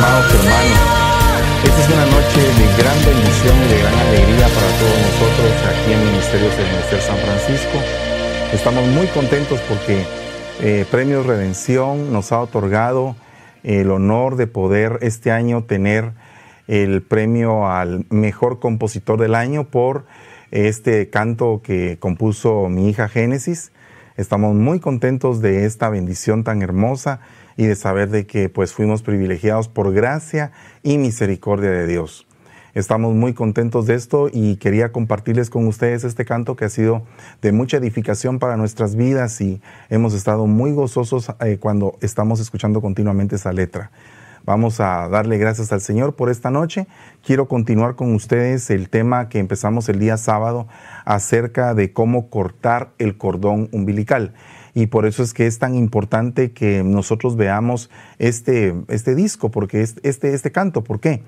amados hermanos. Esta es una noche de gran bendición y de gran alegría para todos nosotros aquí en Ministerios del Ministerio San Francisco. Estamos muy contentos porque eh, Premios Redención nos ha otorgado el honor de poder este año tener el premio al mejor compositor del año por este canto que compuso mi hija Génesis. Estamos muy contentos de esta bendición tan hermosa y de saber de que pues fuimos privilegiados por gracia y misericordia de Dios. Estamos muy contentos de esto y quería compartirles con ustedes este canto que ha sido de mucha edificación para nuestras vidas y hemos estado muy gozosos eh, cuando estamos escuchando continuamente esa letra. Vamos a darle gracias al Señor por esta noche. Quiero continuar con ustedes el tema que empezamos el día sábado acerca de cómo cortar el cordón umbilical y por eso es que es tan importante que nosotros veamos este, este disco, porque este, este canto, ¿por qué?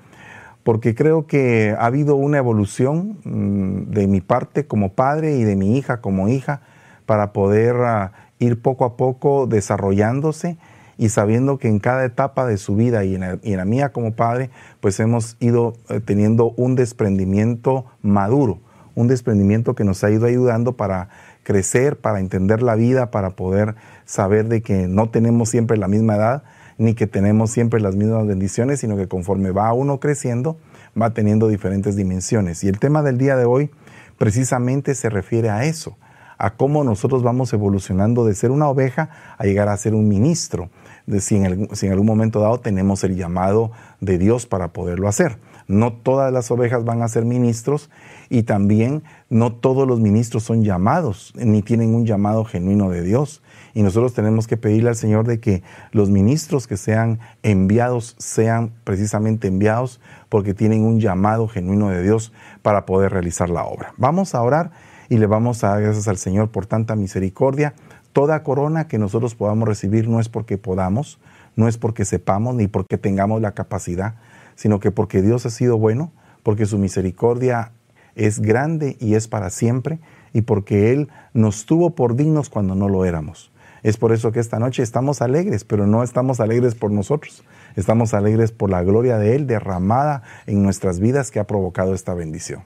porque creo que ha habido una evolución mm, de mi parte como padre y de mi hija como hija para poder ah, ir poco a poco desarrollándose y sabiendo que en cada etapa de su vida y en, la, mía como padre, pues hemos ido eh, teniendo un desprendimiento maduro, un desprendimiento que nos ha ido ayudando para crecer, para entender la vida, para poder saber de que no tenemos siempre la misma edad, ni que tenemos siempre las mismas bendiciones, sino que conforme va uno creciendo, va teniendo diferentes dimensiones. Y el tema del día de hoy precisamente se refiere a eso, a cómo nosotros vamos evolucionando de ser una oveja a llegar a ser un ministro, de en, si en algún momento dado tenemos el llamado de Dios para poderlo hacer. No todas las ovejas van a ser ministros y también no todos los ministros son llamados ni tienen un llamado genuino de Dios. Y nosotros tenemos que pedirle al Señor de que los ministros que sean enviados sean precisamente enviados porque tienen un llamado genuino de Dios para poder realizar la obra. Vamos a orar y le vamos a dar gracias al Señor por tanta misericordia. Toda corona que nosotros podamos recibir no es porque podamos, no es porque sepamos ni porque tengamos la capacidad, sino que porque Dios ha sido bueno, porque su misericordia es grande y es para siempre, y porque Él nos tuvo por dignos cuando no lo éramos. Es por eso que esta noche estamos alegres, pero no estamos alegres por nosotros. Estamos alegres por la gloria de Él derramada en nuestras vidas que ha provocado esta bendición.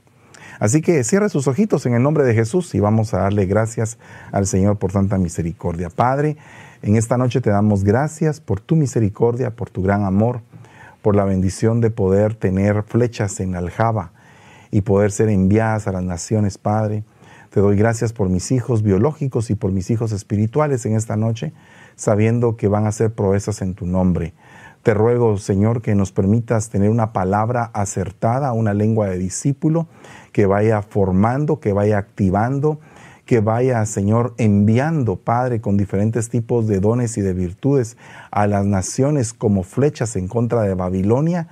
Así que cierre sus ojitos en el nombre de Jesús y vamos a darle gracias al Señor por tanta misericordia. Padre, en esta noche te damos gracias por tu misericordia, por tu gran amor, por la bendición de poder tener flechas en aljaba y poder ser enviadas a las naciones, Padre. Te doy gracias por mis hijos biológicos y por mis hijos espirituales en esta noche, sabiendo que van a ser proezas en tu nombre. Te ruego, Señor, que nos permitas tener una palabra acertada, una lengua de discípulo, que vaya formando, que vaya activando, que vaya, Señor, enviando, Padre, con diferentes tipos de dones y de virtudes a las naciones como flechas en contra de Babilonia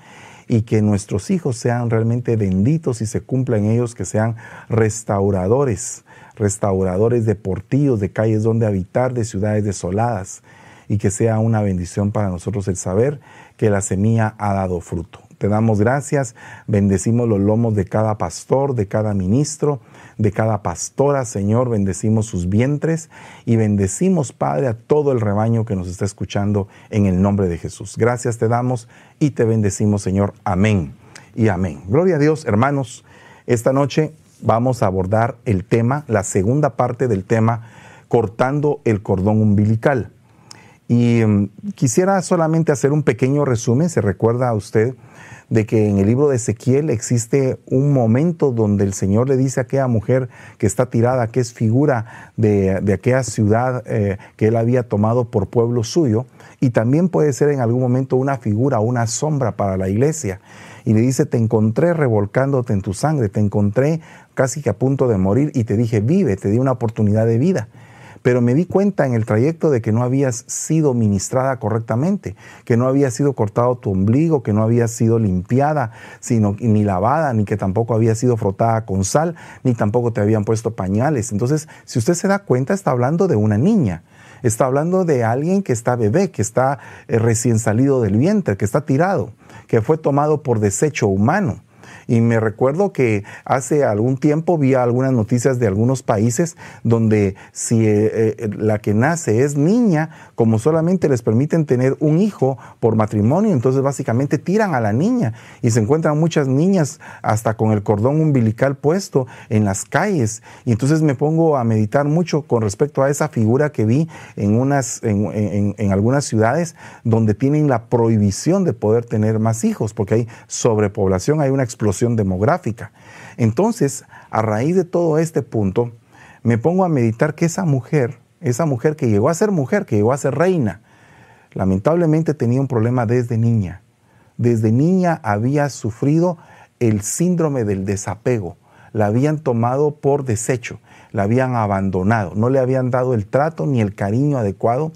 y que nuestros hijos sean realmente benditos y se cumplan ellos, que sean restauradores, restauradores de portillos, de calles donde habitar, de ciudades desoladas, y que sea una bendición para nosotros el saber que la semilla ha dado fruto. Te damos gracias, bendecimos los lomos de cada pastor, de cada ministro, de cada pastora, Señor, bendecimos sus vientres y bendecimos, Padre, a todo el rebaño que nos está escuchando en el nombre de Jesús. Gracias te damos y te bendecimos, Señor. Amén y amén. Gloria a Dios, hermanos. Esta noche vamos a abordar el tema, la segunda parte del tema, cortando el cordón umbilical. Y mm, quisiera solamente hacer un pequeño resumen, se recuerda a usted de que en el libro de Ezequiel existe un momento donde el Señor le dice a aquella mujer que está tirada, que es figura de, aquella ciudad eh, que él había tomado por pueblo suyo, y también puede ser en algún momento una figura, una sombra para la iglesia. Y le dice, te encontré revolcándote en tu sangre, te encontré casi que a punto de morir y te dije, vive, te di una oportunidad de vida pero me di cuenta en el trayecto de que no habías sido ministrada correctamente, que no había sido cortado tu ombligo, que no había sido limpiada, sino ni lavada, ni que tampoco había sido frotada con sal, ni tampoco te habían puesto pañales. Entonces, si usted se da cuenta, está hablando de una niña. Está hablando de alguien que está bebé, que está eh, recién salido del vientre, que está tirado, que fue tomado por desecho humano. Y me recuerdo que hace algún tiempo vi algunas noticias de algunos países donde si eh, eh, la que nace es niña, como solamente les permiten tener un hijo por matrimonio, entonces básicamente tiran a la niña y se encuentran muchas niñas hasta con el cordón umbilical puesto en las calles. Y entonces me pongo a meditar mucho con respecto a esa figura que vi en, unas, en algunas ciudades donde tienen la prohibición de poder tener más hijos, porque hay sobrepoblación, hay una explosión demográfica. Entonces, a raíz de todo este punto, me pongo a meditar que esa mujer, esa mujer que llegó a ser mujer, que llegó a ser reina, lamentablemente tenía un problema desde niña. Desde niña había sufrido el síndrome del desapego. La habían tomado por desecho, la habían abandonado, no le habían dado el trato ni el cariño adecuado.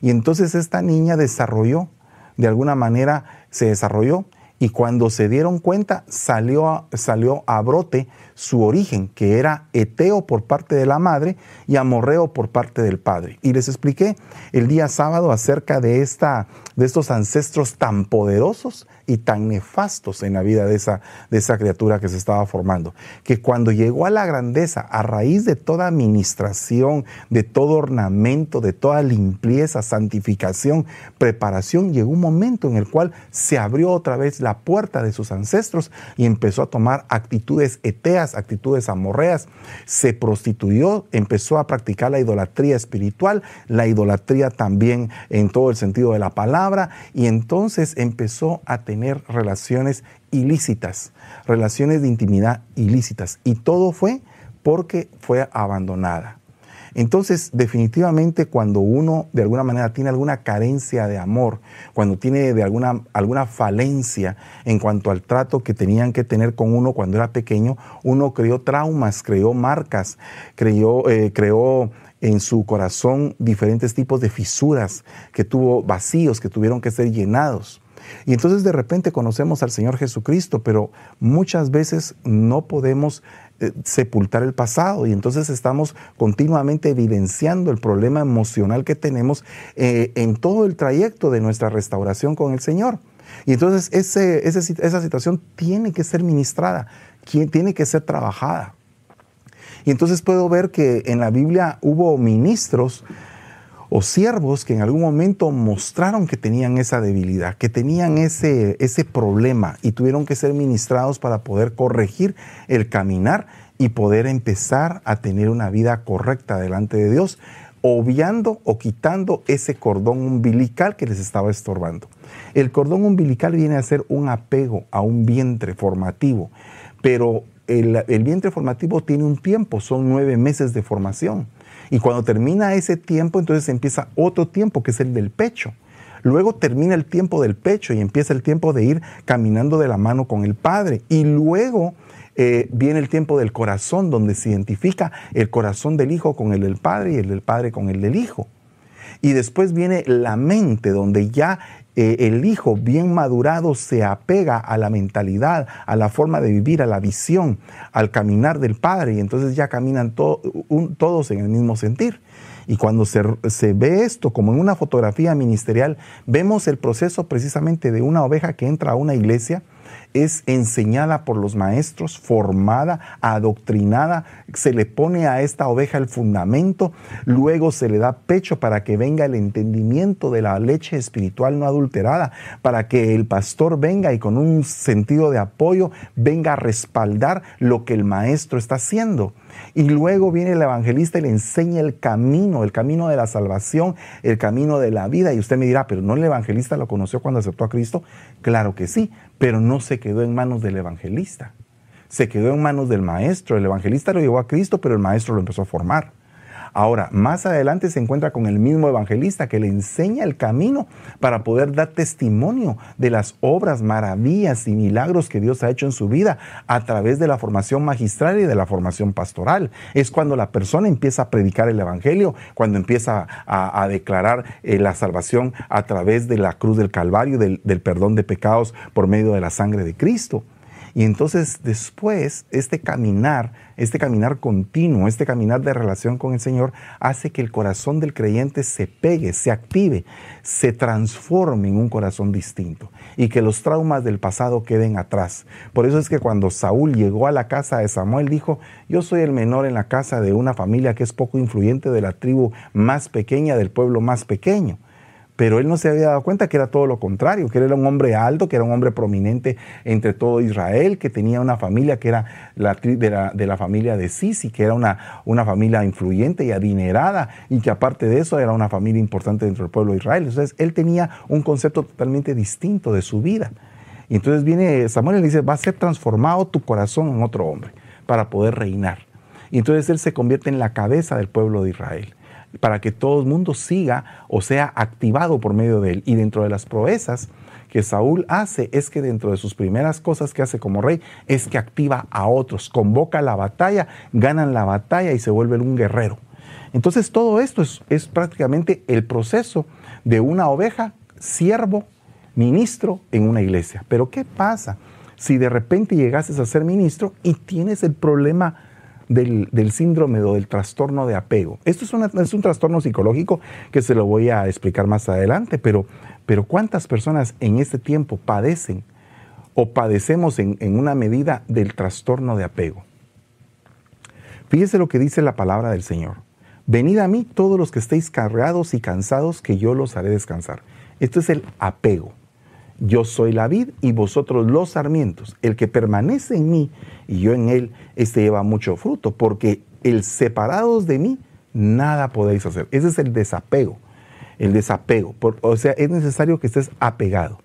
Y entonces esta niña desarrolló, de alguna manera se desarrolló y cuando se dieron cuenta salió a, salió a brote su origen, que era Eteo por parte de la madre y Amorreo por parte del padre. Y les expliqué el día sábado acerca de, esta, de estos ancestros tan poderosos y tan nefastos en la vida de esa, de esa criatura que se estaba formando, que cuando llegó a la grandeza, a raíz de toda administración, de todo ornamento, de toda limpieza, santificación, preparación, llegó un momento en el cual se abrió otra vez la puerta de sus ancestros y empezó a tomar actitudes eteas, actitudes amorreas, se prostituyó, empezó a practicar la idolatría espiritual, la idolatría también en todo el sentido de la palabra, y entonces empezó a tener tener relaciones ilícitas, relaciones de intimidad ilícitas. Y todo fue porque fue abandonada. Entonces, definitivamente cuando uno de alguna manera tiene alguna carencia de amor, cuando tiene de alguna, alguna falencia en cuanto al trato que tenían que tener con uno cuando era pequeño, uno creó traumas, creó marcas, creó, eh, creó en su corazón diferentes tipos de fisuras, que tuvo vacíos que tuvieron que ser llenados. Y entonces de repente conocemos al Señor Jesucristo, pero muchas veces no podemos eh, sepultar el pasado y entonces estamos continuamente evidenciando el problema emocional que tenemos eh, en todo el trayecto de nuestra restauración con el Señor. Y entonces esa situación tiene que ser ministrada, tiene que ser trabajada. Y entonces puedo ver que en la Biblia hubo ministros o siervos que en algún momento mostraron que tenían esa debilidad, que tenían ese, ese problema y tuvieron que ser ministrados para poder corregir el caminar y poder empezar a tener una vida correcta delante de Dios, obviando o quitando ese cordón umbilical que les estaba estorbando. El cordón umbilical viene a ser un apego a un vientre formativo, pero el, el vientre formativo tiene un tiempo, son nueve meses de formación. Y cuando termina ese tiempo, entonces empieza otro tiempo, que es el del pecho. Luego termina el tiempo del pecho y empieza el tiempo de ir caminando de la mano con el Padre. Y luego eh, viene el tiempo del corazón, donde se identifica el corazón del Hijo con el del Padre y el del Padre con el del Hijo. Y después viene la mente, donde ya eh, el hijo bien madurado se apega a la mentalidad, a la forma de vivir, a la visión, al caminar del Padre, y entonces ya caminan todos en el mismo sentir. Y cuando se, se, ve esto como en una fotografía ministerial, vemos el proceso precisamente de una oveja que entra a una iglesia es enseñada por los maestros, formada, adoctrinada, se le pone a esta oveja el fundamento, luego se le da pecho para que venga el entendimiento de la leche espiritual no adulterada, para que el pastor venga y con un sentido de apoyo venga a respaldar lo que el maestro está haciendo. Y luego viene el evangelista y le enseña el camino, el camino de la salvación, el camino de la vida. Y usted me dirá, pero ¿no el evangelista lo conoció cuando aceptó a Cristo? Claro que sí, pero no se quedó en manos del evangelista. Se quedó en manos del maestro. El evangelista lo llevó a Cristo, pero el maestro lo empezó a formar. Ahora, más adelante se encuentra con el mismo evangelista que le enseña el camino para poder dar testimonio de las obras, maravillas y milagros que Dios ha hecho en su vida a través de la formación magistral y de la formación pastoral. Es cuando la persona empieza a predicar el evangelio, cuando empieza a, declarar eh, la salvación a través de la cruz del Calvario, del perdón de pecados por medio de la sangre de Cristo. Y entonces después este caminar, este caminar continuo, este caminar de relación con el Señor hace que el corazón del creyente se pegue, se active, se transforme en un corazón distinto y que los traumas del pasado queden atrás. Por eso es que cuando Saúl llegó a la casa de Samuel dijo, yo soy el menor en la casa de una familia que es poco influyente de la tribu más pequeña, del pueblo más pequeño. Pero él no se había dado cuenta que era todo lo contrario, que él era un hombre alto, que era un hombre prominente entre todo Israel, que tenía una familia que era la, de, la, familia de Sisi, que era una, una familia influyente y adinerada, y que aparte de eso era una familia importante dentro del pueblo de Israel. Entonces él tenía un concepto totalmente distinto de su vida. Y entonces viene Samuel y le dice, va a ser transformado tu corazón en otro hombre para poder reinar. Y entonces él se convierte en la cabeza del pueblo de Israel para que todo el mundo siga o sea activado por medio de él. Y dentro de las proezas que Saúl hace es que dentro de sus primeras cosas que hace como rey es que activa a otros, convoca la batalla, ganan la batalla y se vuelve un guerrero. Entonces todo esto es, es prácticamente el proceso de una oveja, siervo, ministro en una iglesia. Pero ¿qué pasa si de repente llegases a ser ministro y tienes el problema del, síndrome o del trastorno de apego. Esto es, es, un trastorno psicológico que se lo voy a explicar más adelante, pero, pero ¿cuántas personas en este tiempo padecen o padecemos en, en una medida del trastorno de apego? Fíjese lo que dice la palabra del Señor. Venid a mí todos los que estéis cargados y cansados, que yo los haré descansar. Esto es el apego. Yo soy la vid y vosotros los sarmientos. El que permanece en mí y yo en él, este lleva mucho fruto, porque el separados de mí, nada podéis hacer. Ese es el desapego. El desapego. o sea, es necesario que estés apegado.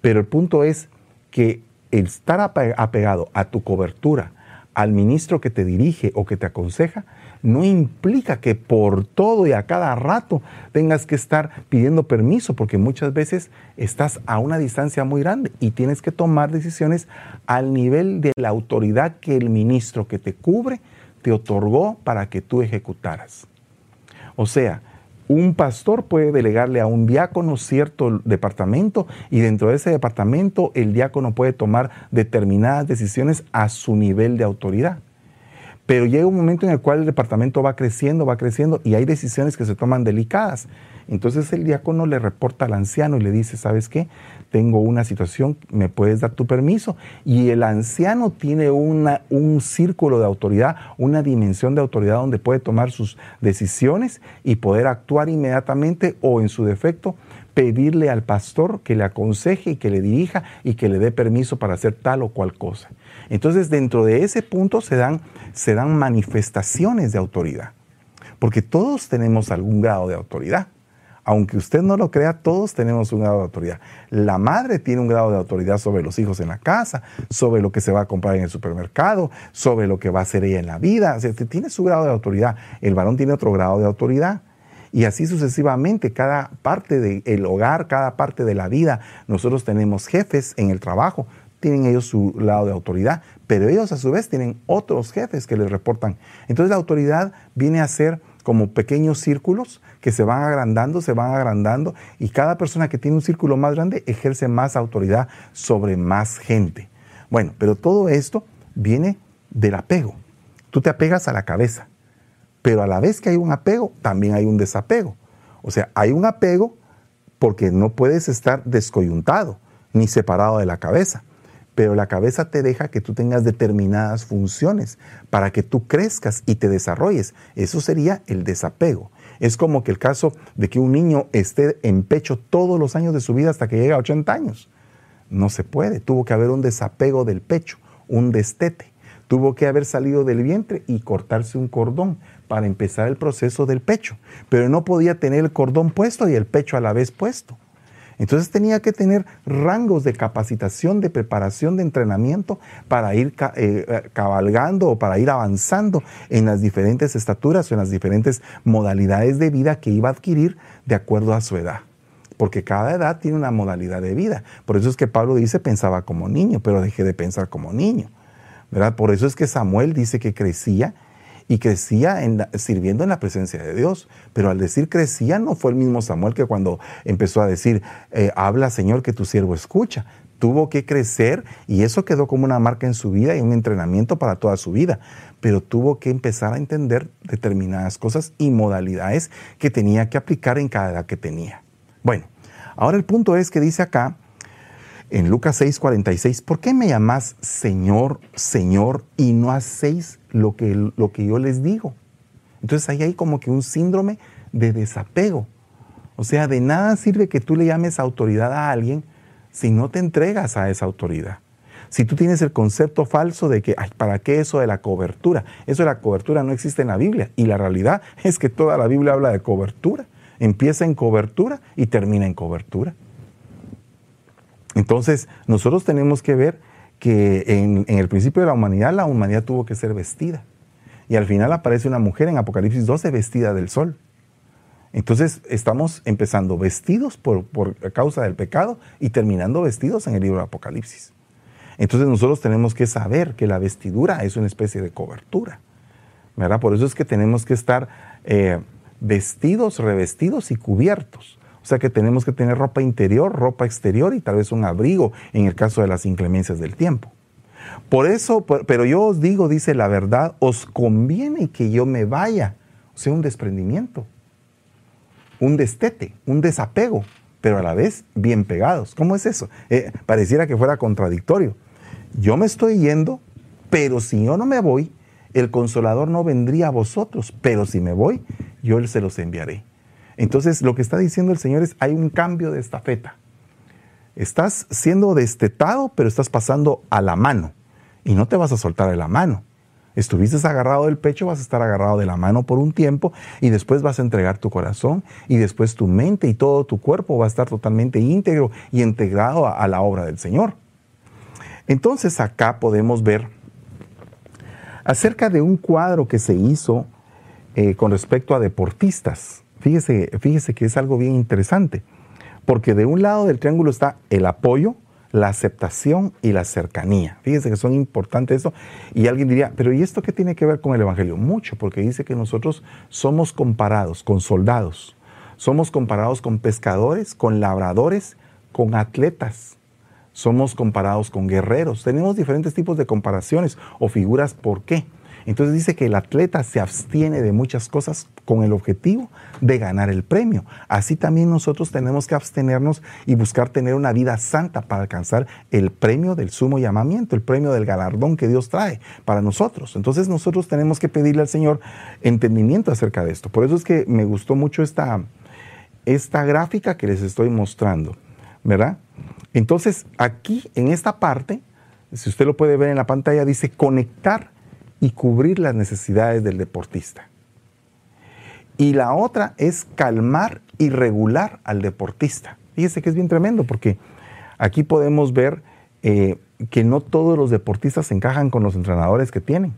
Pero el punto es que el estar apegado a tu cobertura, al ministro que te dirige o que te aconseja, no implica que por todo y a cada rato tengas que estar pidiendo permiso, porque muchas veces estás a una distancia muy grande y tienes que tomar decisiones al nivel de la autoridad que el ministro que te cubre te otorgó para que tú ejecutaras. O sea, un pastor puede delegarle a un diácono cierto departamento y dentro de ese departamento el diácono puede tomar determinadas decisiones a su nivel de autoridad. Pero llega un momento en el cual el departamento va creciendo, va creciendo y hay decisiones que se toman delicadas. Entonces el diácono le reporta al anciano y le dice, ¿sabes qué? Tengo una situación, ¿me puedes dar tu permiso? Y el anciano tiene un círculo de autoridad, una dimensión de autoridad donde puede tomar sus decisiones y poder actuar inmediatamente o en su defecto pedirle al pastor que le aconseje y que le dirija y que le dé permiso para hacer tal o cual cosa. Entonces, dentro de ese punto se dan, se dan manifestaciones de autoridad, porque todos tenemos algún grado de autoridad. Aunque usted no lo crea, todos tenemos un grado de autoridad. La madre tiene un grado de autoridad sobre los hijos en la casa, sobre lo que se va a comprar en el supermercado, sobre lo que va a hacer ella en la vida. O tiene su grado de autoridad. El varón tiene otro grado de autoridad. Y así sucesivamente, cada parte del hogar, cada parte de la vida, nosotros tenemos jefes en el trabajo, tienen ellos su lado de autoridad, pero ellos a su vez tienen otros jefes que les reportan. Entonces la autoridad viene a ser como pequeños círculos que se van agrandando, se van agrandando y cada persona que tiene un círculo más grande ejerce más autoridad sobre más gente. Bueno, pero todo esto viene del apego. Tú te apegas a la cabeza, pero a la vez que hay un apego, también hay un desapego. O sea, hay un apego porque no puedes estar descoyuntado ni separado de la cabeza pero la cabeza te deja que tú tengas determinadas funciones para que tú crezcas y te desarrolles. Eso sería el desapego. Es como que el caso de que un niño esté en pecho todos los años de su vida hasta que llega a 80 años. No se puede. Tuvo que haber un desapego del pecho, un destete. Tuvo que haber salido del vientre y cortarse un cordón para empezar el proceso del pecho. Pero no podía tener el cordón puesto y el pecho a la vez puesto. Entonces tenía que tener rangos de capacitación, de preparación, de entrenamiento para ir eh, eh, cabalgando o para ir avanzando en las diferentes estaturas o en las diferentes modalidades de vida que iba a adquirir de acuerdo a su edad. Porque cada edad tiene una modalidad de vida. Por eso es que Pablo dice pensaba como niño, pero dejé de pensar como niño. ¿verdad? Por eso es que Samuel dice que crecía y crecía sirviendo en la presencia de Dios. Pero al decir crecía no fue el mismo Samuel que cuando empezó a decir, eh, habla Señor que tu siervo escucha. tuvo que crecer y eso quedó como una marca en su vida y un entrenamiento para toda su vida. Pero tuvo que empezar a entender determinadas cosas y modalidades que tenía que aplicar en cada edad que tenía. Bueno, ahora el punto es que dice acá en Lucas 6:46, ¿por qué me llamás Señor, Señor y no hacéis lo que, lo que yo les digo? Entonces ahí hay como que un síndrome de desapego. O sea, de nada sirve que tú le llames autoridad a alguien si no te entregas a esa autoridad. Si tú tienes el concepto falso de que, ¿para qué eso de la cobertura? Eso de la cobertura no existe en la Biblia. Y la realidad es que toda la Biblia habla de cobertura. Empieza en cobertura y termina en cobertura. Entonces, nosotros tenemos que ver que en, el principio de la humanidad, la humanidad tuvo que ser vestida. Y al final aparece una mujer en Apocalipsis 12 vestida del sol. Entonces estamos empezando vestidos por, causa del pecado y terminando vestidos en el libro de Apocalipsis. Entonces nosotros tenemos que saber que la vestidura es una especie de cobertura. ¿verdad? Por eso es que tenemos que estar eh, vestidos, revestidos y cubiertos. O sea que tenemos que tener ropa interior, ropa exterior y tal vez un abrigo en el caso de las inclemencias del tiempo. Por eso, pero yo os digo, dice la verdad, os conviene que yo me vaya. O sea, un desprendimiento un destete, un desapego, pero a la vez bien pegados. ¿Cómo es eso? Eh, pareciera que fuera contradictorio. Yo me estoy yendo, pero si yo no me voy, el consolador no vendría a vosotros, pero si me voy, yo se los enviaré. Entonces, lo que está diciendo el Señor es, hay un cambio de estafeta. Estás siendo destetado, pero estás pasando a la mano. Y no te vas a soltar de la mano estuviste agarrado del pecho, vas a estar agarrado de la mano por un tiempo y después vas a entregar tu corazón y después tu mente y todo tu cuerpo va a estar totalmente íntegro y integrado a, la obra del Señor. Entonces acá podemos ver acerca de un cuadro que se hizo eh, con respecto a deportistas. Fíjese, fíjese que es algo bien interesante, porque de un lado del triángulo está el apoyo, la aceptación y la cercanía. Fíjense que son importantes eso. Y alguien diría, pero ¿y esto qué tiene que ver con el Evangelio? Mucho, porque dice que nosotros somos comparados con soldados, somos comparados con pescadores, con labradores, con atletas, somos comparados con guerreros. Tenemos diferentes tipos de comparaciones o figuras. ¿Por qué? Entonces dice que el atleta se abstiene de muchas cosas con el objetivo de ganar el premio. Así también nosotros tenemos que abstenernos y buscar tener una vida santa para alcanzar el premio del sumo llamamiento, el premio del galardón que Dios trae para nosotros. Entonces nosotros tenemos que pedirle al Señor entendimiento acerca de esto. Por eso es que me gustó mucho esta, esta gráfica que les estoy mostrando, ¿verdad? Entonces aquí en esta parte, si usted lo puede ver en la pantalla, dice conectar y cubrir las necesidades del deportista. Y la otra es calmar y regular al deportista. Fíjese que es bien tremendo porque aquí podemos ver eh, que no todos los deportistas encajan con los entrenadores que tienen.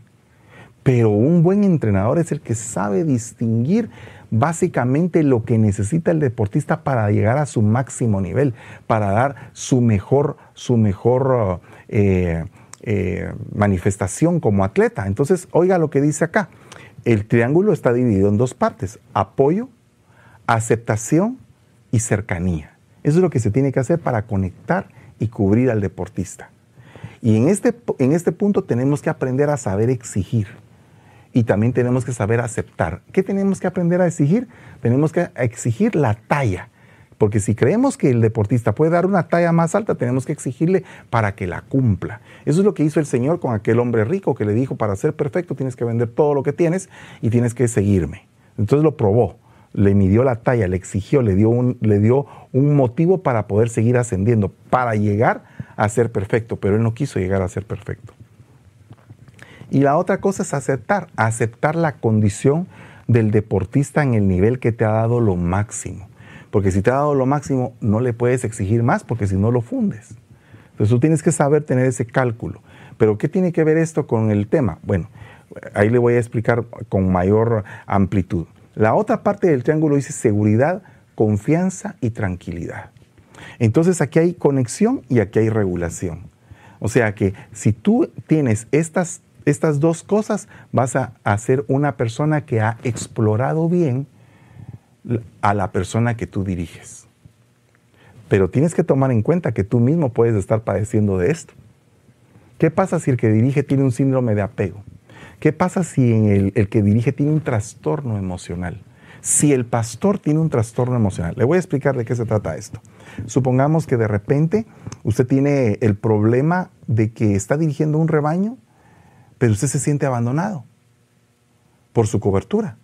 Pero un buen entrenador es el que sabe distinguir básicamente lo que necesita el deportista para llegar a su máximo nivel, para dar su mejor, su mejor eh, eh, manifestación como atleta. Entonces, oiga lo que dice acá. El triángulo está dividido en dos partes, apoyo, aceptación y cercanía. Eso es lo que se tiene que hacer para conectar y cubrir al deportista. Y en este, en este punto tenemos que aprender a saber exigir y también tenemos que saber aceptar. ¿Qué tenemos que aprender a exigir? Tenemos que exigir la talla porque si creemos que el deportista puede dar una talla más alta, tenemos que exigirle para que la cumpla. Eso es lo que hizo el Señor con aquel hombre rico que le dijo, para ser perfecto tienes que vender todo lo que tienes y tienes que seguirme. Entonces lo probó, le midió la talla, le exigió, le dio un, le dio un motivo para poder seguir ascendiendo, para llegar a ser perfecto, pero él no quiso llegar a ser perfecto. Y la otra cosa es aceptar, aceptar la condición del deportista en el nivel que te ha dado lo máximo. Porque si te ha dado lo máximo, no le puedes exigir más porque si no lo fundes. Entonces tú tienes que saber tener ese cálculo. Pero ¿qué tiene que ver esto con el tema? Bueno, ahí le voy a explicar con mayor amplitud. La otra parte del triángulo dice seguridad, confianza y tranquilidad. Entonces aquí hay conexión y aquí hay regulación. O sea que si tú tienes estas, estas dos cosas, vas a, a ser una persona que ha explorado bien a la persona que tú diriges. Pero tienes que tomar en cuenta que tú mismo puedes estar padeciendo de esto. ¿Qué pasa si el que dirige tiene un síndrome de apego? ¿Qué pasa si el, que dirige tiene un trastorno emocional? Si el pastor tiene un trastorno emocional, le voy a explicar de qué se trata esto. Supongamos que de repente usted tiene el problema de que está dirigiendo un rebaño, pero usted se siente abandonado por su cobertura.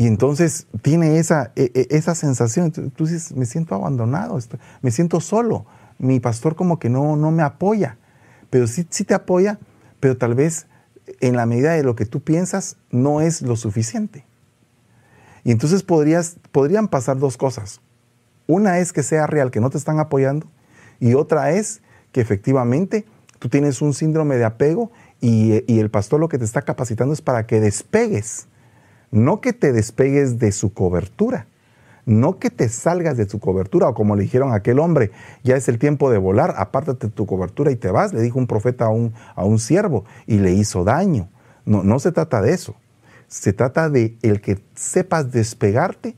Y entonces tiene esa, e, e, esa sensación, tú dices, me siento abandonado, me siento solo, mi pastor como que no, no me apoya, pero sí, sí te apoya, pero tal vez en la medida de lo que tú piensas no es lo suficiente. Y entonces podrías, podrían pasar dos cosas. Una es que sea real, que no te están apoyando, y otra es que efectivamente tú tienes un síndrome de apego y, y, el pastor lo que te está capacitando es para que despegues, no que te despegues de su cobertura, no que te salgas de su cobertura, o como le dijeron a aquel hombre, ya es el tiempo de volar, apártate de tu cobertura y te vas, le dijo un profeta a un, a un siervo y le hizo daño. No, no se trata de eso, se trata de el que sepas despegarte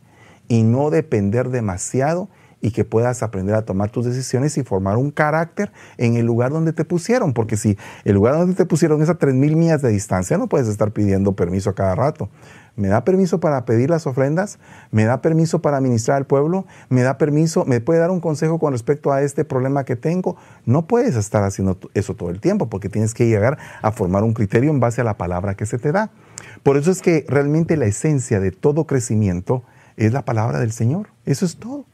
y no depender demasiado y que puedas aprender a tomar tus decisiones y formar un carácter en el lugar donde te pusieron, porque si el lugar donde te pusieron es a 3.000 millas de distancia, no puedes estar pidiendo permiso a cada rato. ¿Me da permiso para pedir las ofrendas? ¿Me da permiso para ministrar al pueblo? ¿Me da permiso? ¿Me puede dar un consejo con respecto a este problema que tengo? No puedes estar haciendo eso todo el tiempo porque tienes que llegar a formar un criterio en base a la palabra que se te da. Por eso es que realmente la esencia de todo crecimiento es la palabra del Señor. Eso es todo.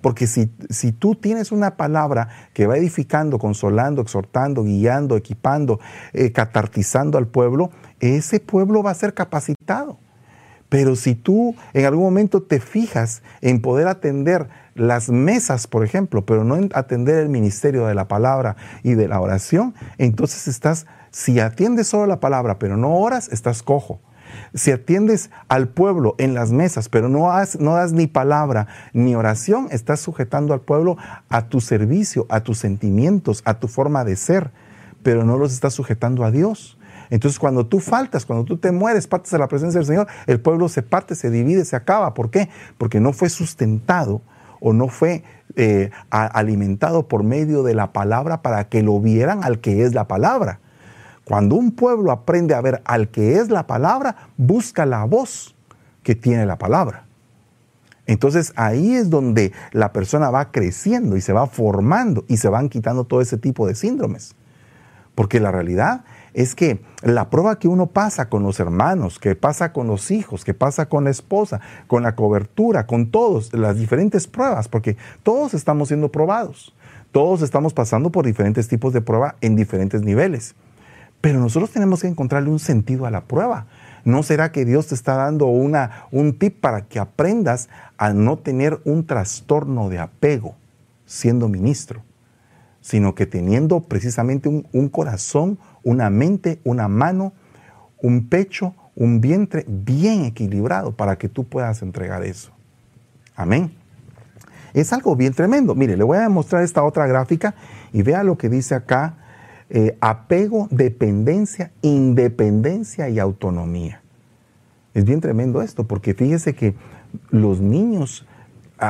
Porque si, si, tú tienes una palabra que va edificando, consolando, exhortando, guiando, equipando, eh, catartizando al pueblo, ese pueblo va a ser capacitado. Pero si tú en algún momento te fijas en poder atender las mesas, por ejemplo, pero no en atender el ministerio de la palabra y de la oración, entonces estás, si atiendes solo la palabra, pero no oras, estás cojo. Si atiendes al pueblo en las mesas, pero no, no das ni palabra ni oración, estás sujetando al pueblo a tu servicio, a tus sentimientos, a tu forma de ser, pero no los estás sujetando a Dios. Entonces, cuando tú faltas, cuando tú te mueres, partes de la presencia del Señor, el pueblo se parte, se divide, se acaba. ¿Por qué? Porque no fue sustentado o no fue eh, alimentado por medio de la palabra para que lo vieran al que es la palabra. Cuando un pueblo aprende a ver al que es la palabra, busca la voz que tiene la palabra. Entonces ahí es donde la persona va creciendo y se va formando y se van quitando todo ese tipo de síndromes. Porque la realidad es que la prueba que uno pasa con los hermanos, que pasa con los hijos, que pasa con la esposa, con la cobertura, con todos, las diferentes pruebas, porque todos estamos siendo probados, todos estamos pasando por diferentes tipos de prueba en diferentes niveles. Pero nosotros tenemos que encontrarle un sentido a la prueba. ¿No será que Dios te está dando una, un tip para que aprendas a no tener un trastorno de apego siendo ministro, sino que teniendo precisamente un, corazón, una mente, una mano, un pecho, un vientre bien equilibrado para que tú puedas entregar eso? Amén. Es algo bien tremendo. Mire, le voy a mostrar esta otra gráfica y vea lo que dice acá eh, apego, dependencia, independencia y autonomía. Es bien tremendo esto, porque fíjese que los niños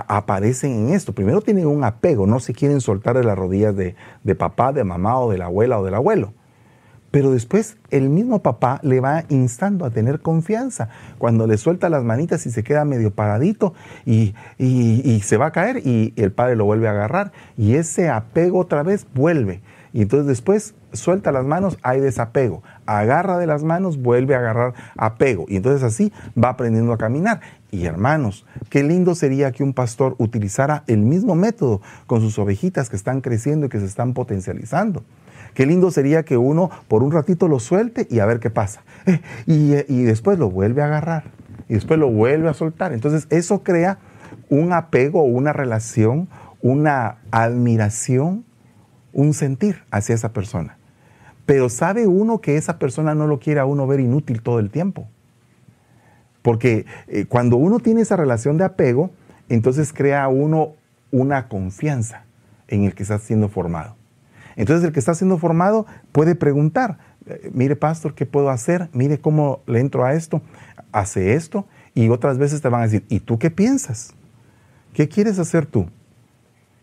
aparecen en esto. Primero tienen un apego, no se quieren soltar de las rodillas de, de papá, de mamá o de la abuela o del abuelo. Pero después el mismo papá le va instando a tener confianza. Cuando le suelta las manitas y se queda medio paradito y, y, se va a caer y el padre lo vuelve a agarrar. Y ese apego otra vez vuelve. Y entonces después suelta las manos, hay desapego. Agarra de las manos, vuelve a agarrar apego. Y entonces así va aprendiendo a caminar. Y hermanos, qué lindo sería que un pastor utilizara el mismo método con sus ovejitas que están creciendo y que se están potencializando. Qué lindo sería que uno por un ratito lo suelte y a ver qué pasa. Eh, y, y después lo vuelve a agarrar. Y después lo vuelve a soltar. Entonces eso crea un apego, una relación, una admiración un sentir hacia esa persona. Pero sabe uno que esa persona no lo quiere a uno ver inútil todo el tiempo. Porque eh, cuando uno tiene esa relación de apego, entonces crea uno una confianza en el que está siendo formado. Entonces el que está siendo formado puede preguntar, eh, mire pastor, ¿qué puedo hacer? Mire cómo le entro a esto, hace esto, y otras veces te van a decir, ¿y tú qué piensas? ¿Qué quieres hacer tú?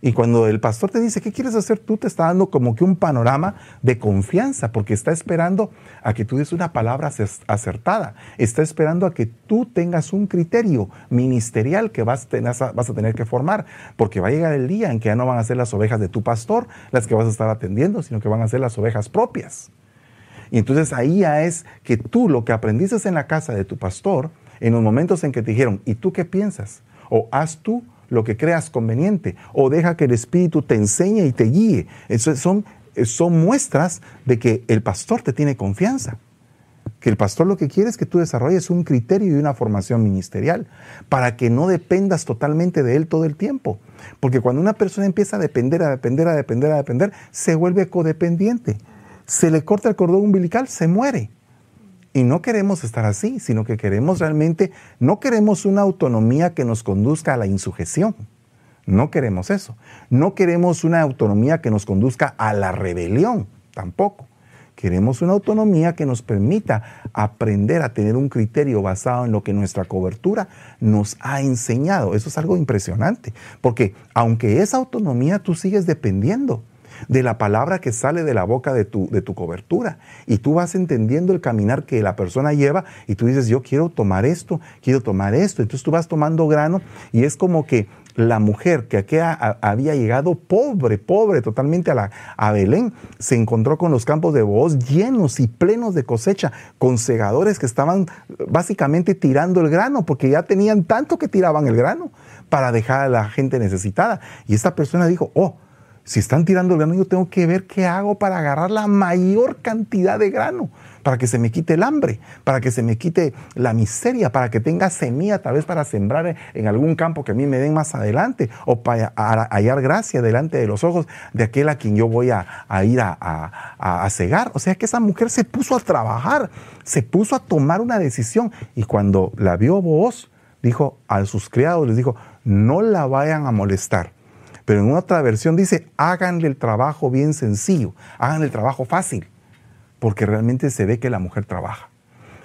Y cuando el pastor te dice, ¿qué quieres hacer? Tú te está dando como que un panorama de confianza, porque está esperando a que tú des una palabra acertada. Está esperando a que tú tengas un criterio ministerial que vas, a tener que formar, porque va a llegar el día en que ya no van a ser las ovejas de tu pastor las que vas a estar atendiendo, sino que van a ser las ovejas propias. Y entonces ahí ya es que tú lo que aprendiste en la casa de tu pastor, en los momentos en que te dijeron, ¿y tú qué piensas? O haz tú lo que creas conveniente o deja que el Espíritu te enseñe y te guíe. Son, son muestras de que el pastor te tiene confianza. Que el pastor lo que quiere es que tú desarrolles un criterio y una formación ministerial para que no dependas totalmente de él todo el tiempo. Porque cuando una persona empieza a depender, a depender, a depender, a depender, se vuelve codependiente. Se le corta el cordón umbilical, se muere. Y no queremos estar así, sino que queremos realmente, no queremos una autonomía que nos conduzca a la insujeción. No queremos eso. No queremos una autonomía que nos conduzca a la rebelión, tampoco. Queremos una autonomía que nos permita aprender a tener un criterio basado en lo que nuestra cobertura nos ha enseñado. Eso es algo impresionante, porque aunque esa autonomía tú sigues dependiendo, de la palabra que sale de la boca de tu, de tu cobertura. Y tú vas entendiendo el caminar que la persona lleva y tú dices, yo quiero tomar esto, quiero tomar esto. Entonces tú vas tomando grano y es como que la mujer que aquí había llegado pobre, pobre totalmente a, la, a Belén, se encontró con los campos de voz llenos y plenos de cosecha, con segadores que estaban básicamente tirando el grano, porque ya tenían tanto que tiraban el grano para dejar a la gente necesitada. Y esta persona dijo, oh, si están tirando el grano, yo tengo que ver qué hago para agarrar la mayor cantidad de grano, para que se me quite el hambre, para que se me quite la miseria, para que tenga semilla tal vez para sembrar en algún campo que a mí me den más adelante, o para hallar gracia delante de los ojos de aquel a quien yo voy a, ir a, a, cegar. O sea que esa mujer se puso a trabajar, se puso a tomar una decisión, y cuando la vio vos, dijo a sus criados, les dijo, no la vayan a molestar pero en otra versión dice, háganle el trabajo bien sencillo, hagan el trabajo fácil, porque realmente se ve que la mujer trabaja.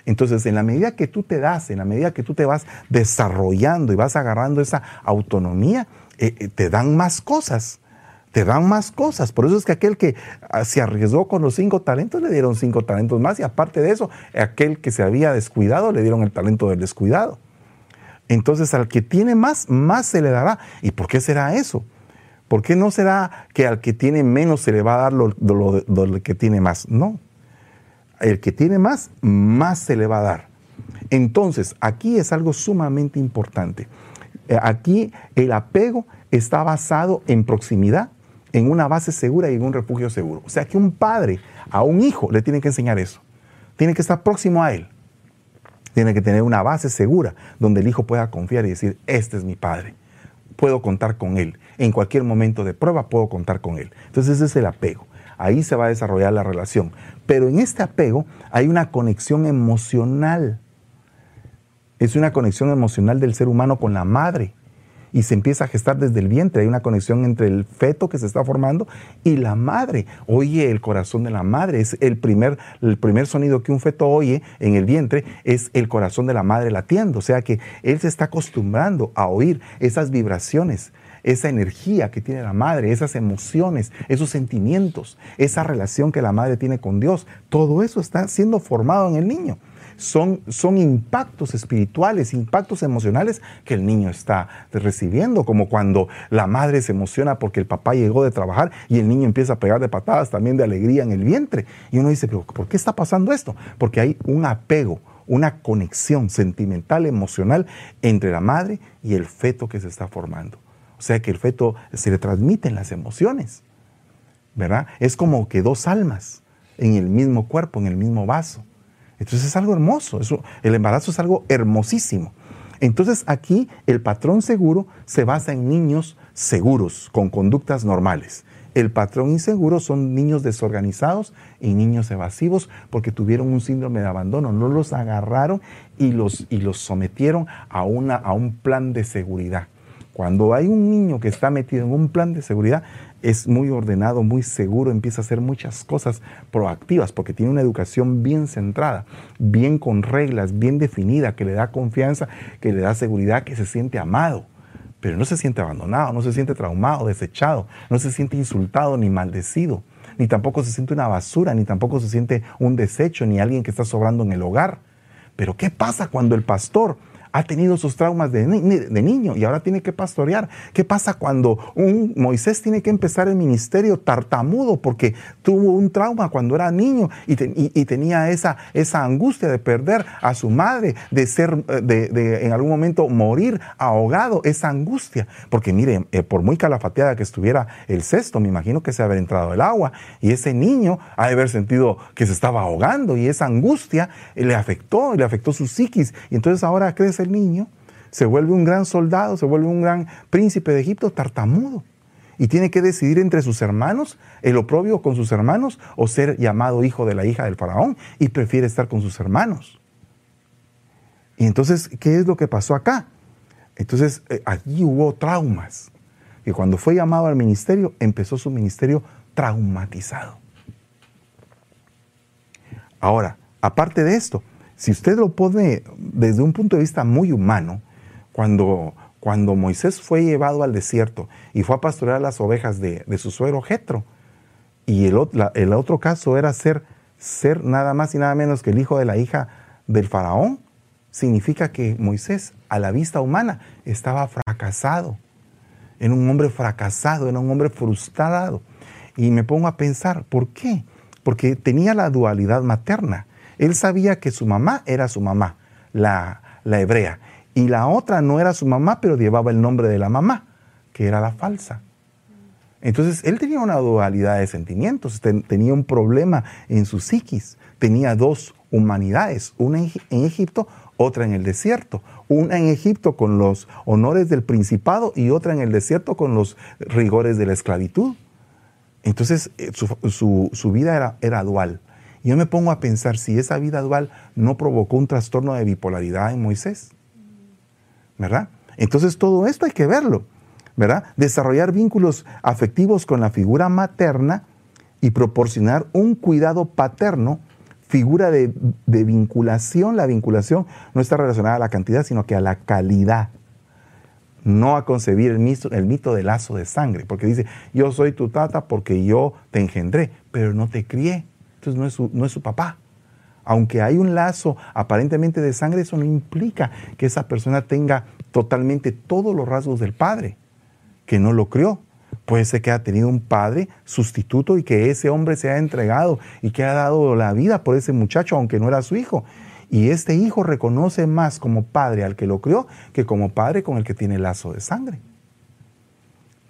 Entonces, en la medida que tú te das, en la medida que tú te vas desarrollando y vas agarrando esa autonomía, eh, eh, te dan más cosas te dan más cosas. Por eso es que aquel que ah, se arriesgó con los cinco talentos le dieron cinco talentos más y aparte de eso, aquel que se había descuidado le dieron el talento del descuidado. Entonces al que tiene más, más se le dará. ¿Y por qué será eso? ¿Por qué no será que al que tiene menos se le va a dar lo, que tiene más? No. El que tiene más, más se le va a dar. Entonces, aquí es algo sumamente importante. Eh, aquí el apego está basado en proximidad, en una base segura y en un refugio seguro. O sea que un padre a un hijo le tiene que enseñar eso. Tiene que estar próximo a él. Tiene que tener una base segura donde el hijo pueda confiar y decir, este es mi padre. Puedo contar con él en cualquier momento de prueba puedo contar con él. Entonces ese es el apego. Ahí se va a desarrollar la relación. Pero en este apego hay una conexión emocional. Es una conexión emocional del ser humano con la madre y se empieza a gestar desde el vientre. Hay una conexión entre el feto que se está formando y la madre. Oye el corazón de la madre. Es el primer, el primer sonido que un feto oye en el vientre es el corazón de la madre latiendo. O sea que él se está acostumbrando a oír esas vibraciones esa energía que tiene la madre, esas emociones, esos sentimientos, esa relación que la madre tiene con Dios, todo eso está siendo formado en el niño. Son, son, impactos espirituales, impactos emocionales que el niño está recibiendo, como cuando la madre se emociona porque el papá llegó de trabajar y el niño empieza a pegar de patadas también de alegría en el vientre. Y uno dice, pero ¿por qué está pasando esto? Porque hay un apego, una conexión sentimental, emocional entre la madre y el feto que se está formando. O sea que el feto se le transmiten las emociones, ¿verdad? Es como que dos almas en el mismo cuerpo, en el mismo vaso. Entonces es algo hermoso, el embarazo es algo hermosísimo. Entonces aquí el patrón seguro se basa en niños seguros, con conductas normales. El patrón inseguro son niños desorganizados y niños evasivos porque tuvieron un síndrome de abandono, no los agarraron y los, y los sometieron a, una, a un plan de seguridad. Cuando hay un niño que está metido en un plan de seguridad, es muy ordenado, muy seguro, empieza a hacer muchas cosas proactivas porque tiene una educación bien centrada, bien con reglas, bien definida, que le da confianza, que le da seguridad, que se siente amado. pero no se siente abandonado, no se siente traumado, desechado, no se siente insultado ni maldecido, ni tampoco se siente una basura, ni tampoco se siente un desecho, ni alguien que está sobrando en el hogar. Pero ¿qué pasa cuando el pastor ha tenido sus traumas de, niño y ahora tiene que pastorear. ¿Qué pasa cuando un Moisés tiene que empezar el ministerio tartamudo porque tuvo un trauma cuando era niño y, tenía esa, esa angustia de perder a su madre, de ser, de, en algún momento morir ahogado, esa angustia? Porque mire, eh, por muy calafateada que estuviera el cesto, me imagino que se había entrado el agua y ese niño ha de haber sentido que se estaba ahogando y esa angustia le afectó, le afectó su psiquis y entonces ahora crece niño, se vuelve un gran soldado, se vuelve un gran príncipe de Egipto tartamudo. Y tiene que decidir entre sus hermanos, el oprobio con sus hermanos, o ser llamado hijo de la hija del faraón, y prefiere estar con sus hermanos. Y entonces, ¿qué es lo que pasó acá? Entonces, eh, allí hubo traumas. Y cuando fue llamado al ministerio, empezó su ministerio traumatizado. Ahora, aparte de esto, si usted lo pone desde un punto de vista muy humano, cuando, cuando Moisés fue llevado al desierto y fue a pastorear las ovejas de, su suegro Jetro, y el, el, otro caso era ser, ser nada más y nada menos que el hijo de la hija del faraón, significa que Moisés, a la vista humana, estaba fracasado. Era un hombre fracasado, era un hombre frustrado. Y me pongo a pensar, ¿por qué? Porque tenía la dualidad materna. Él sabía que su mamá era su mamá, la, hebrea, y la otra no era su mamá, pero llevaba el nombre de la mamá, que era la falsa. Entonces, él tenía una dualidad de sentimientos, tenía un problema en su psiquis, tenía dos humanidades, una en Egipto, otra en el desierto, una en Egipto con los honores del principado y otra en el desierto con los rigores de la esclavitud. Entonces, eh, su, vida era, era dual yo me pongo a pensar si esa vida dual no provocó un trastorno de bipolaridad en Moisés. ¿Verdad? Entonces todo esto hay que verlo. ¿Verdad? Desarrollar vínculos afectivos con la figura materna y proporcionar un cuidado paterno, figura de, vinculación. La vinculación no está relacionada a la cantidad, sino que a la calidad no a concebir el mito, el mito del lazo de sangre, porque dice, yo soy tu tata porque yo te engendré, pero no te crié no es su, no es su papá. Aunque hay un lazo aparentemente de sangre, eso no implica que esa persona tenga totalmente todos los rasgos del padre, que no lo crió. Puede ser que haya tenido un padre sustituto y que ese hombre se haya entregado y que haya dado la vida por ese muchacho, aunque no era su hijo. Y este hijo reconoce más como padre al que lo crió que como padre con el que tiene lazo de sangre.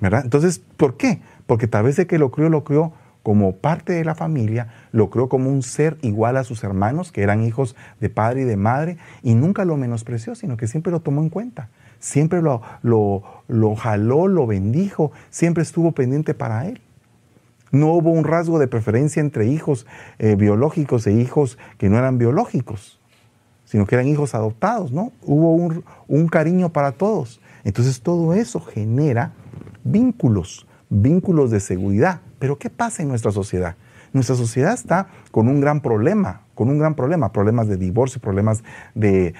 ¿Verdad? Entonces, ¿por qué? Porque tal vez el que lo crió, lo crió como parte de la familia, lo creó como un ser igual a sus hermanos, que eran hijos de padre y de madre, y nunca lo menospreció, sino que siempre lo tomó en cuenta. Siempre lo, lo, jaló, lo bendijo, siempre estuvo pendiente para él. No hubo un rasgo de preferencia entre hijos eh, biológicos e hijos que no eran biológicos, sino que eran hijos adoptados, ¿no? Hubo un cariño para todos. Entonces todo eso genera vínculos, vínculos de seguridad. Pero ¿qué pasa en nuestra sociedad? Nuestra sociedad está con un gran problema, con un gran problema, problemas de divorcio, problemas de,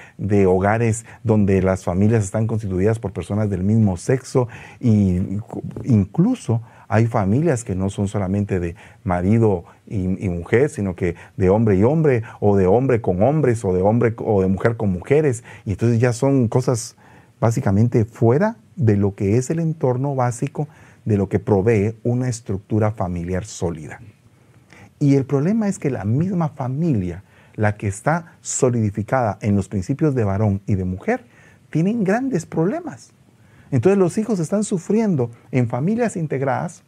hogares donde las familias están constituidas por personas del mismo sexo e incluso hay familias que no son solamente de marido y, y, mujer, sino que de hombre y hombre, o de hombre con hombres, o de hombre o de mujer con mujeres. Y entonces ya son cosas básicamente fuera de lo que es el entorno básico de lo que provee una estructura familiar sólida. Y el problema es que la misma familia, la que está solidificada en los principios de varón y de mujer, tienen grandes problemas. Entonces los hijos están sufriendo en familias integradas,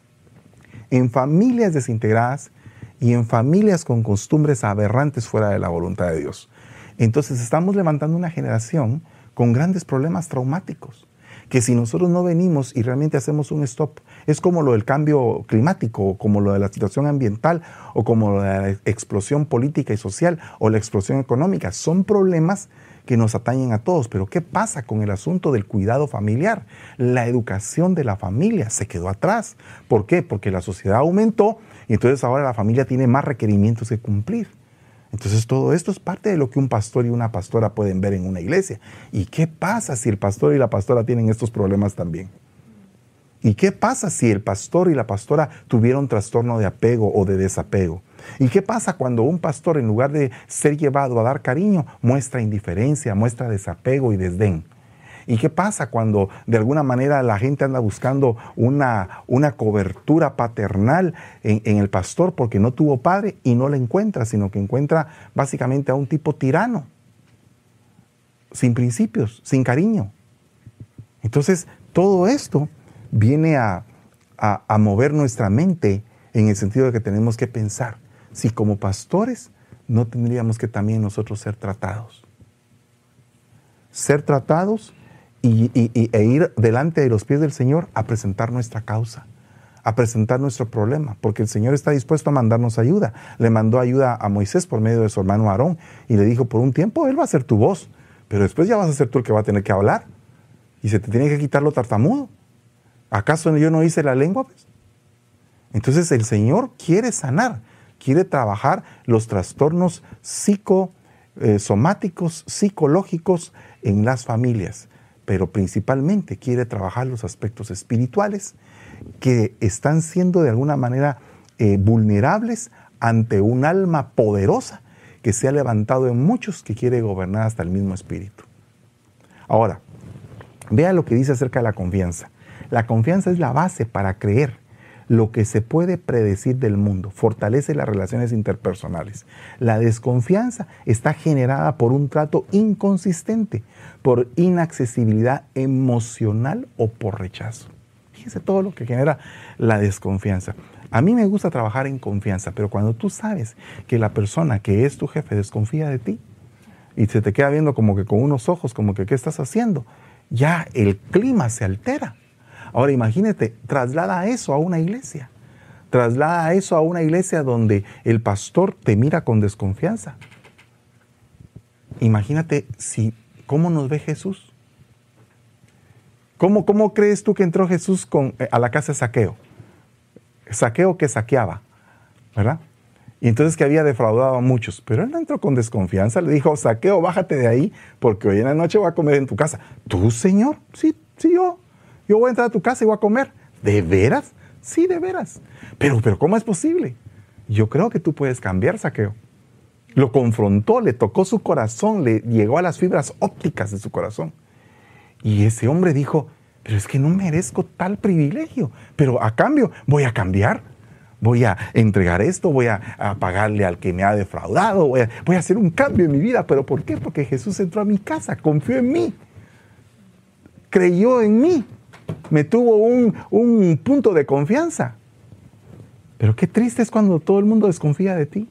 en familias desintegradas y en familias con costumbres aberrantes fuera de la voluntad de Dios. Entonces estamos levantando una generación con grandes problemas traumáticos que si nosotros no venimos y realmente hacemos un stop, es como lo del cambio climático, o como lo de la situación ambiental, o como lo de la explosión política y social, o la explosión económica. Son problemas que nos atañen a todos. Pero ¿qué pasa con el asunto del cuidado familiar? La educación de la familia se quedó atrás. ¿Por qué? Porque la sociedad aumentó y entonces ahora la familia tiene más requerimientos que cumplir. Entonces todo esto es parte de lo que un pastor y una pastora pueden ver en una iglesia. ¿Y qué pasa si el pastor y la pastora tienen estos problemas también? ¿Y qué pasa si el pastor y la pastora tuvieron trastorno de apego o de desapego? ¿Y qué pasa cuando un pastor en lugar de ser llevado a dar cariño muestra indiferencia, muestra desapego y desdén? ¿Y qué pasa cuando de alguna manera la gente anda buscando una, una cobertura paternal en, en, el pastor porque no tuvo padre y no la encuentra, sino que encuentra básicamente a un tipo tirano, sin principios, sin cariño? Entonces, todo esto viene a, a, mover nuestra mente en el sentido de que tenemos que pensar si como pastores no tendríamos que también nosotros ser tratados. Ser tratados y, y, e ir delante de los pies del Señor a presentar nuestra causa, a presentar nuestro problema, porque el Señor está dispuesto a mandarnos ayuda. Le mandó ayuda a Moisés por medio de su hermano Aarón y le dijo, por un tiempo Él va a ser tu voz, pero después ya vas a ser tú el que va a tener que hablar y se te tiene que quitar lo tartamudo. ¿Acaso yo no hice la lengua? Pues? Entonces el Señor quiere sanar, quiere trabajar los trastornos psicosomáticos, eh, psicológicos en las familias pero principalmente quiere trabajar los aspectos espirituales que están siendo de alguna manera eh, vulnerables ante un alma poderosa que se ha levantado en muchos que quiere gobernar hasta el mismo espíritu. Ahora, vea lo que dice acerca de la confianza. La confianza es la base para creer lo que se puede predecir del mundo, fortalece las relaciones interpersonales. La desconfianza está generada por un trato inconsistente, por inaccesibilidad emocional o por rechazo. Fíjense todo lo que genera la desconfianza. A mí me gusta trabajar en confianza, pero cuando tú sabes que la persona que es tu jefe desconfía de ti y se te queda viendo como que con unos ojos, como que qué estás haciendo, ya el clima se altera. Ahora imagínate, traslada eso a una iglesia. Traslada eso a una iglesia donde el pastor te mira con desconfianza. Imagínate si cómo nos ve Jesús. ¿Cómo, cómo crees tú que entró Jesús con, eh, a la casa de saqueo? Saqueo que saqueaba, ¿verdad? Y entonces que había defraudado a muchos. Pero él entró con desconfianza. Le dijo, saqueo, bájate de ahí, porque hoy en la noche voy a comer en tu casa. ¿Tú, Señor? Sí, sí, yo. Yo voy a entrar a tu casa y voy a comer. ¿De veras? Sí, de veras. Pero, pero ¿cómo es posible? Yo creo que tú puedes cambiar, saqueo. Lo confrontó, le tocó su corazón, le llegó a las fibras ópticas de su corazón. Y ese hombre dijo, pero es que no merezco tal privilegio, pero a cambio voy a cambiar. Voy a entregar esto, voy a, pagarle al que me ha defraudado, voy a, voy a hacer un cambio en mi vida. ¿Pero por qué? Porque Jesús entró a mi casa, confió en mí, creyó en mí me tuvo un, punto de confianza. Pero qué triste es cuando todo el mundo desconfía de ti.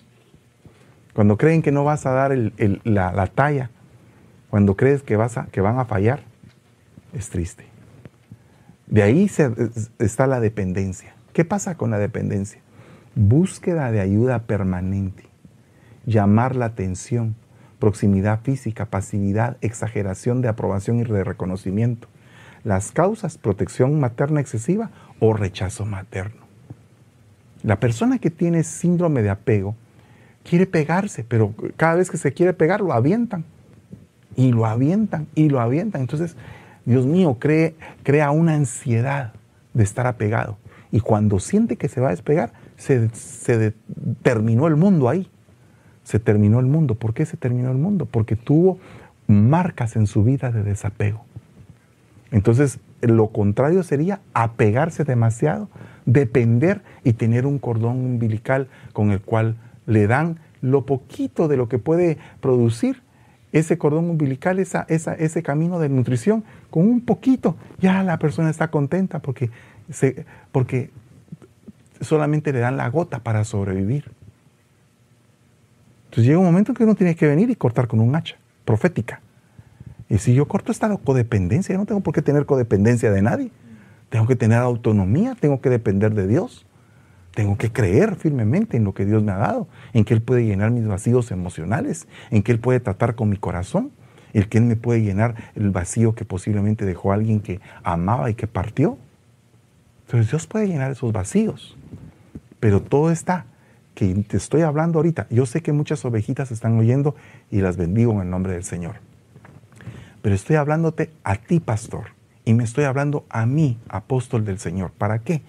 Cuando creen que no vas a dar la, talla. Cuando crees que, vas a, que van a fallar. Es triste. De ahí está la dependencia. ¿Qué pasa con la dependencia? Búsqueda de ayuda permanente. Llamar la atención. Proximidad física, pasividad, exageración de aprobación y de reconocimiento las causas, protección materna excesiva o rechazo materno. La persona que tiene síndrome de apego quiere pegarse, pero cada vez que se quiere pegar lo avientan y lo avientan y lo avientan. Entonces, Dios mío, cree, crea una ansiedad de estar apegado. Y cuando siente que se va a despegar, se, se terminó el mundo ahí. Se terminó el mundo. ¿Por qué se terminó el mundo? Porque tuvo marcas en su vida de desapego. Entonces, lo contrario sería apegarse demasiado, depender y tener un cordón umbilical con el cual le dan lo poquito de lo que puede producir ese cordón umbilical, esa, ese camino de nutrición, con un poquito, ya la persona está contenta porque, porque solamente le dan la gota para sobrevivir. Entonces llega un momento en que uno tiene que venir y cortar con un hacha profética. Y si yo corto esta codependencia, yo no tengo por qué tener codependencia de nadie. Tengo que tener autonomía, tengo que depender de Dios. Tengo que creer firmemente en lo que Dios me ha dado, en que Él puede llenar mis vacíos emocionales, en que Él puede tratar con mi corazón, en que Él me puede llenar el vacío que posiblemente dejó alguien que amaba y que partió. Entonces Dios puede llenar esos vacíos, pero todo está que te estoy hablando ahorita, yo sé que muchas ovejitas están oyendo y las bendigo en el nombre del Señor. Pero estoy hablándote a ti, pastor, y me estoy hablando a mí, apóstol del Señor. ¿Para qué?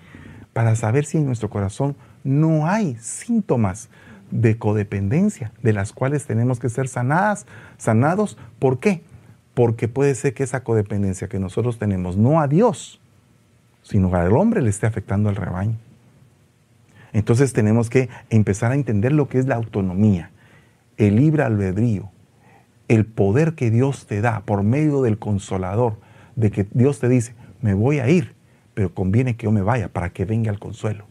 Para saber si en nuestro corazón no hay síntomas de codependencia, de las cuales tenemos que ser sanadas, sanados. ¿Por qué? Porque puede ser que esa codependencia que nosotros tenemos, no a Dios, sino al hombre, le esté afectando al rebaño. Entonces tenemos que empezar a entender lo que es la autonomía, el libre albedrío, el poder que Dios te da por medio del consolador, de que Dios te dice, me voy a ir, pero conviene que yo me vaya para que venga el consuelo.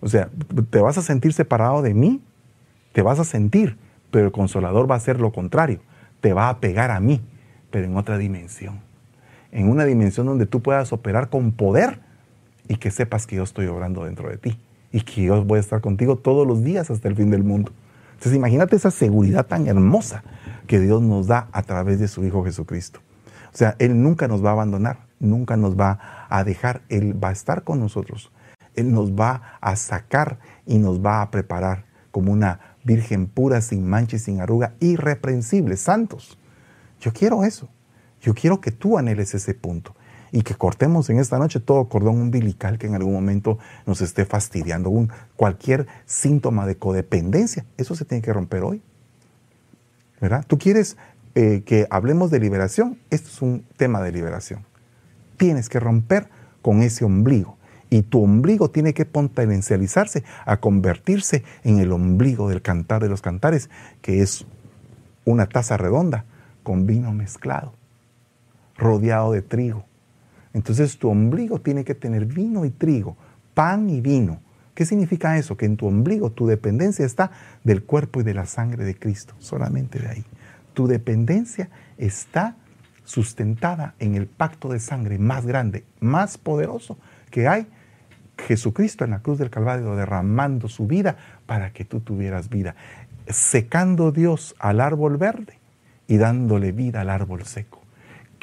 O sea, te vas a sentir separado de mí, te vas a sentir, pero el consolador va a hacer lo contrario, te va a pegar a mí, pero en otra dimensión. En una dimensión donde tú puedas operar con poder y que sepas que yo estoy obrando dentro de ti y que yo voy a estar contigo todos los días hasta el fin del mundo. Entonces imagínate esa seguridad tan hermosa que Dios nos da a través de su Hijo Jesucristo. O sea, Él nunca nos va a abandonar, nunca nos va a dejar, Él va a estar con nosotros. Él nos va a sacar y nos va a preparar como una virgen pura, sin mancha y sin arruga, irreprensible, santos. Yo quiero eso. Yo quiero que tú anheles ese punto y que cortemos en esta noche todo cordón umbilical que en algún momento nos esté fastidiando, un, cualquier síntoma de codependencia. Eso se tiene que romper hoy. ¿Tú quieres eh, que hablemos de liberación? Esto es un tema de liberación. Tienes que romper con ese ombligo y tu ombligo tiene que potencializarse a convertirse en el ombligo del cantar de los cantares, que es una taza redonda con vino mezclado, rodeado de trigo. Entonces tu ombligo tiene que tener vino y trigo, pan y vino. ¿Qué significa eso? Que en tu ombligo tu dependencia está del cuerpo y de la sangre de Cristo, solamente de ahí. Tu dependencia está sustentada en el pacto de sangre más grande, más poderoso que hay Jesucristo en la cruz del Calvario derramando su vida para que tú tuvieras vida, secando Dios al árbol verde y dándole vida al árbol seco.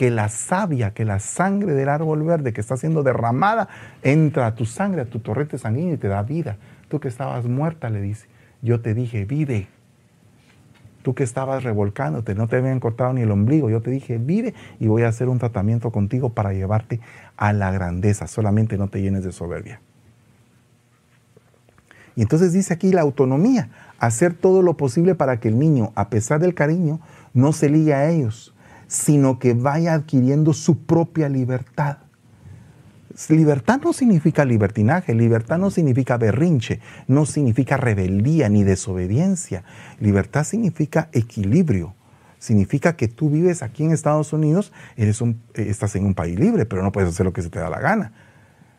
Que la savia, que la sangre del árbol verde que está siendo derramada entra a tu sangre, a tu torrente sanguíneo y te da vida. Tú que estabas muerta, le dice, yo te dije, vive. Tú que estabas revolcándote, no te habían cortado ni el ombligo, yo te dije, vive y voy a hacer un tratamiento contigo para llevarte a la grandeza, solamente no te llenes de soberbia. Y entonces dice aquí la autonomía, hacer todo lo posible para que el niño, a pesar del cariño, no se ligue a ellos, sino que vaya adquiriendo su propia libertad. Libertad no significa libertinaje, libertad no significa berrinche, no significa rebeldía ni desobediencia. Libertad significa equilibrio. Significa que tú vives aquí en Estados Unidos, eres un, estás en un país libre, pero no puedes hacer lo que se te da la gana.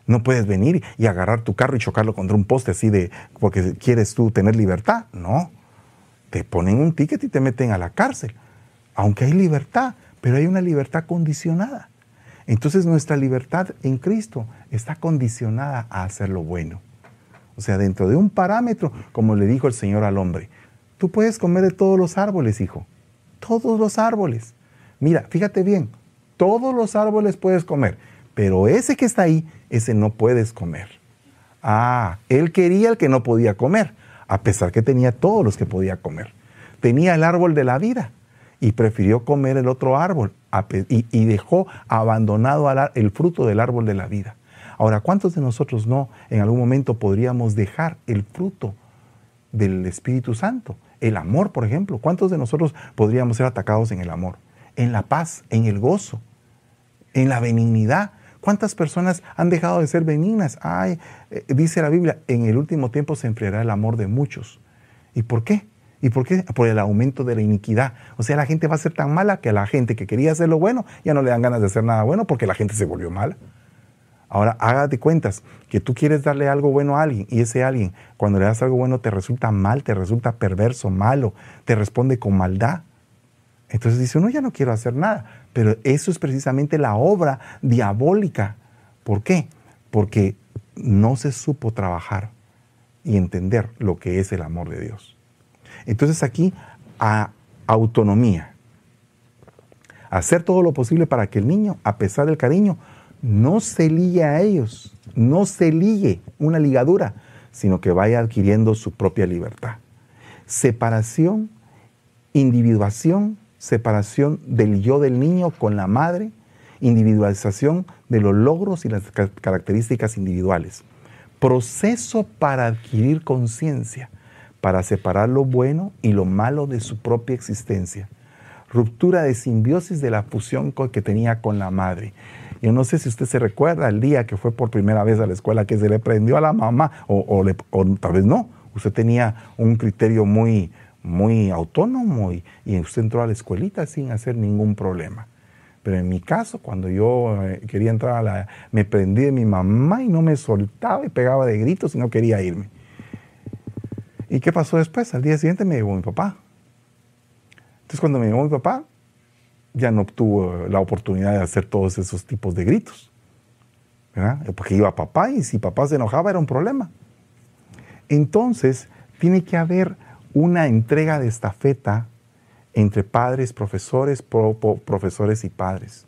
No puedes venir y agarrar tu carro y chocarlo contra un poste así de porque quieres tú tener libertad. No. Te ponen un ticket y te meten a la cárcel. Aunque hay libertad, pero hay una libertad condicionada. Entonces nuestra libertad en Cristo está condicionada a hacer lo bueno. O sea, dentro de un parámetro, como le dijo el Señor al hombre, tú puedes comer de todos los árboles, hijo. Todos los árboles. Mira, fíjate bien, todos los árboles puedes comer, pero ese que está ahí, ese no puedes comer. Ah, él quería el que no podía comer, a pesar que tenía todos los que podía comer. Tenía el árbol de la vida y prefirió comer el otro árbol y, dejó abandonado el fruto del árbol de la vida. Ahora, ¿cuántos de nosotros no en algún momento podríamos dejar el fruto del Espíritu Santo? El amor, por ejemplo. ¿Cuántos de nosotros podríamos ser atacados en el amor? En la paz, en el gozo, en la benignidad. ¿Cuántas personas han dejado de ser benignas? Ay, eh, dice la Biblia, en el último tiempo se enfriará el amor de muchos. ¿Y por qué? ¿Y por qué? Por el aumento de la iniquidad. O sea, la gente va a ser tan mala que a la gente que quería hacer lo bueno ya no le dan ganas de hacer nada bueno porque la gente se volvió mala. Ahora, hágate cuentas que tú quieres darle algo bueno a alguien y ese alguien, cuando le das algo bueno, te resulta mal, te resulta perverso, malo, te responde con maldad. Entonces dice, no, ya no quiero hacer nada. Pero eso es precisamente la obra diabólica. ¿Por qué? Porque no se supo trabajar y entender lo que es el amor de Dios. Entonces aquí, a autonomía. Hacer todo lo posible para que el niño, a pesar del cariño, no se ligue a ellos, no se ligue una ligadura, sino que vaya adquiriendo su propia libertad. Separación, individuación, separación del yo del niño con la madre, individualización de los logros y las características individuales. Proceso para adquirir conciencia, para separar lo bueno y lo malo de su propia existencia. Ruptura de simbiosis de la fusión que tenía con la madre. Yo no sé si usted se recuerda el día que fue por primera vez a la escuela que se le prendió a la mamá, o, tal vez no. Usted tenía un criterio muy, muy autónomo y, usted entró a la escuelita sin hacer ningún problema. Pero en mi caso, cuando yo eh, quería entrar a la... me prendí de mi mamá y no me soltaba y pegaba de gritos y no quería irme. ¿Y qué pasó después? Al día siguiente me llevó mi papá. Entonces cuando me llevó mi papá, ya no obtuvo la oportunidad de hacer todos esos tipos de gritos. Porque iba papá y si papá se enojaba era un problema. Entonces, tiene que haber una entrega de estafeta entre padres, profesores, profesores y padres.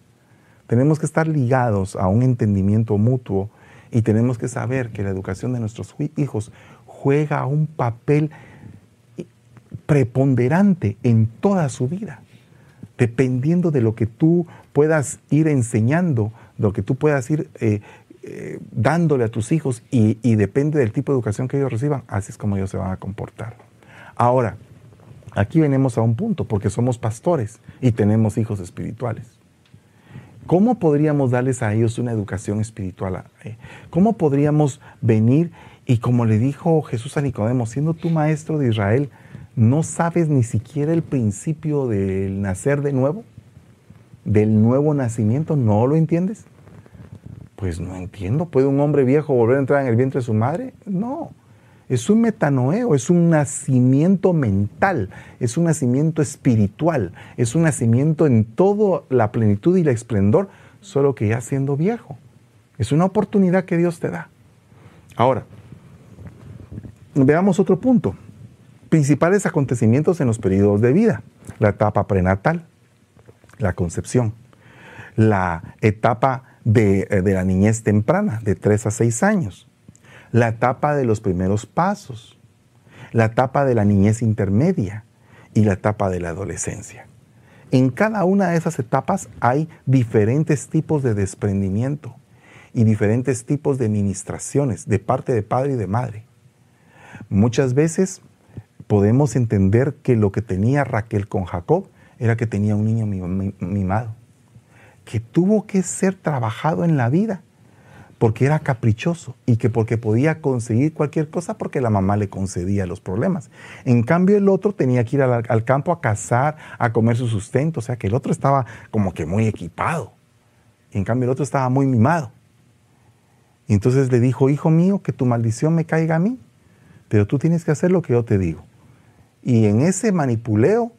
Tenemos que estar ligados a un entendimiento mutuo y tenemos que saber que la educación de nuestros hijos juega un papel preponderante en toda su vida dependiendo de lo que tú puedas ir enseñando, lo que tú puedas ir eh, eh, dándole a tus hijos y, y, depende del tipo de educación que ellos reciban, así es como ellos se van a comportar. Ahora, aquí venimos a un punto, porque somos pastores y tenemos hijos espirituales. ¿Cómo podríamos darles a ellos una educación espiritual? Eh, ¿Cómo podríamos venir y como le dijo Jesús a Nicodemo, siendo tú maestro de Israel, ¿No sabes ni siquiera el principio del nacer de nuevo? ¿Del nuevo nacimiento? ¿No lo entiendes? Pues no entiendo. ¿Puede un hombre viejo volver a entrar en el vientre de su madre? No. Es un metanoeo, es un nacimiento mental, es un nacimiento espiritual, es un nacimiento en toda la plenitud y el esplendor, solo que ya siendo viejo. Es una oportunidad que Dios te da. Ahora, veamos otro punto principales acontecimientos en los periodos de vida. La etapa prenatal, la concepción, la etapa de, eh, la niñez temprana, de 3 a 6 años, la etapa de los primeros pasos, la etapa de la niñez intermedia y la etapa de la adolescencia. En cada una de esas etapas hay diferentes tipos de desprendimiento y diferentes tipos de ministraciones de parte de padre y de madre. Muchas veces podemos entender que lo que tenía Raquel con Jacob era que tenía un niño mimado, que tuvo que ser trabajado en la vida porque era caprichoso y que porque podía conseguir cualquier cosa porque la mamá le concedía los problemas. En cambio el otro tenía que ir al, campo a cazar, a comer su sustento, o sea que el otro estaba como que muy equipado. Y en cambio el otro estaba muy mimado. Entonces le dijo, hijo mío, que tu maldición me caiga a mí, pero tú tienes que hacer lo que yo te digo. Y en ese manipuleo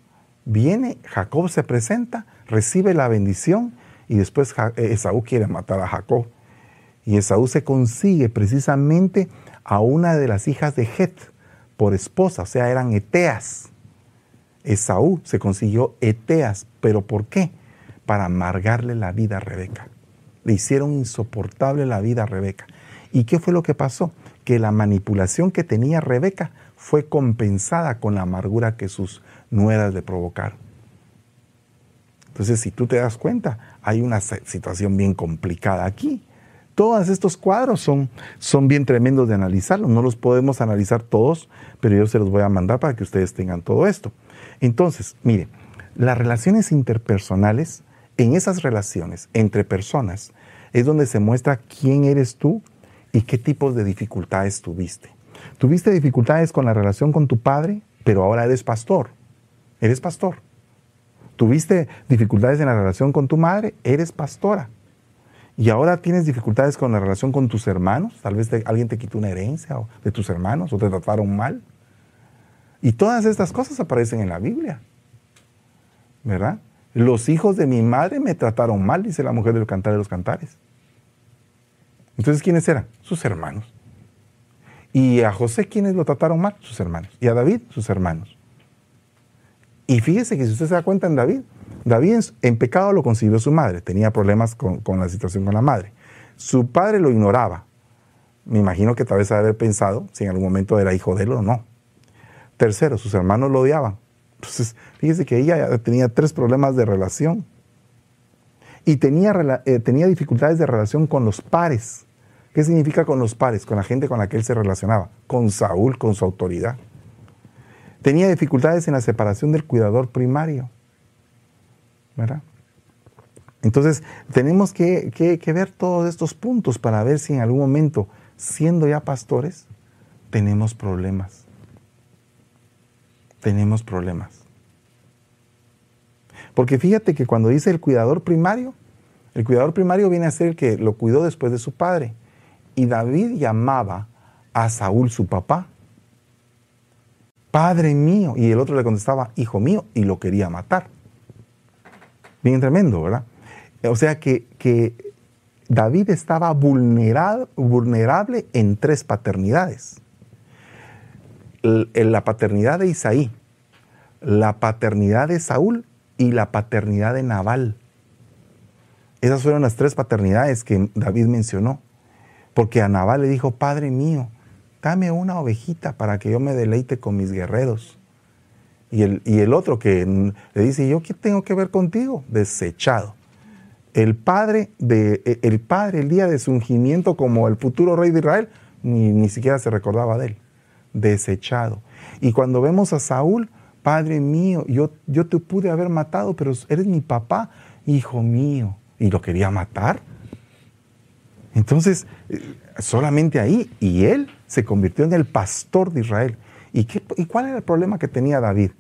viene, Jacob se presenta, recibe la bendición y después eh, Esaú quiere matar a Jacob. Y Esaú se consigue precisamente a una de las hijas de Het por esposa, o sea, eran Eteas. Esaú se consiguió Eteas, pero ¿por qué? Para amargarle la vida a Rebeca. Le hicieron insoportable la vida a Rebeca. ¿Y qué fue lo que pasó? Que la manipulación que tenía Rebeca fue compensada con la amargura que sus nueras le provocaron. Entonces, si tú te das cuenta, hay una situación bien complicada aquí. Todos estos cuadros son, son bien tremendos de analizarlos. No los podemos analizar todos, pero yo se los voy a mandar para que ustedes tengan todo esto. Entonces, mire, las relaciones interpersonales, en esas relaciones entre personas, es donde se muestra quién eres tú y qué tipos de dificultades tuviste. Tuviste dificultades con la relación con tu padre, pero ahora eres pastor. Eres pastor. Tuviste dificultades en la relación con tu madre, eres pastora. Y ahora tienes dificultades con la relación con tus hermanos. Tal vez alguien te quitó una herencia de tus hermanos o te trataron mal. Y todas estas cosas aparecen en la Biblia. ¿Verdad? Los hijos de mi madre me trataron mal, dice la mujer del cantar de los cantares. Entonces, ¿quiénes eran? Sus hermanos. Y a José, ¿quiénes lo trataron mal? Sus hermanos. Y a David, sus hermanos. Y fíjese que si usted se da cuenta en David, David en pecado lo concibió su madre, tenía problemas con, la situación con la madre. Su padre lo ignoraba, Me imagino que tal vez haber pensado si en algún momento era hijo de él o no. Tercero, sus hermanos lo odiaban. Entonces, fíjese que ella tenía tres problemas de relación. Y tenía, eh, tenía dificultades de relación con los pares. ¿Qué significa con los pares? Con la gente con la que él se relacionaba. Con Saúl, con su autoridad. Tenía dificultades en la separación del cuidador primario. ¿Verdad? Entonces, tenemos que, que, ver todos estos puntos para ver si en algún momento, siendo ya pastores, tenemos problemas. Tenemos problemas. Porque fíjate que cuando dice el cuidador primario, el cuidador primario viene a ser el que lo cuidó después de su padre. Y David llamaba a Saúl su papá, Padre mío, y el otro le contestaba, Hijo mío, y lo quería matar. Bien tremendo, ¿verdad? O sea que, David estaba vulnerable en tres paternidades. La paternidad de Isaí, la paternidad de Saúl y la paternidad de Nabal. Esas fueron las tres paternidades que David mencionó. Porque a Nabal le dijo, Padre mío, dame una ovejita para que yo me deleite con mis guerreros. Y el, y el otro que le dice, ¿yo qué tengo que ver contigo? Desechado el padre, de, e, el padre el día de su ungimiento como el futuro rey de Israel, ni, ni siquiera se recordaba de él, desechado. Y cuando vemos a Saúl, Padre mío, yo, yo te pude haber matado, pero eres mi papá, hijo mío, y lo quería matar. Entonces, eh, solamente ahí, y él se convirtió en el pastor de Israel. ¿Y, qué, ¿Y cuál era el problema que tenía David?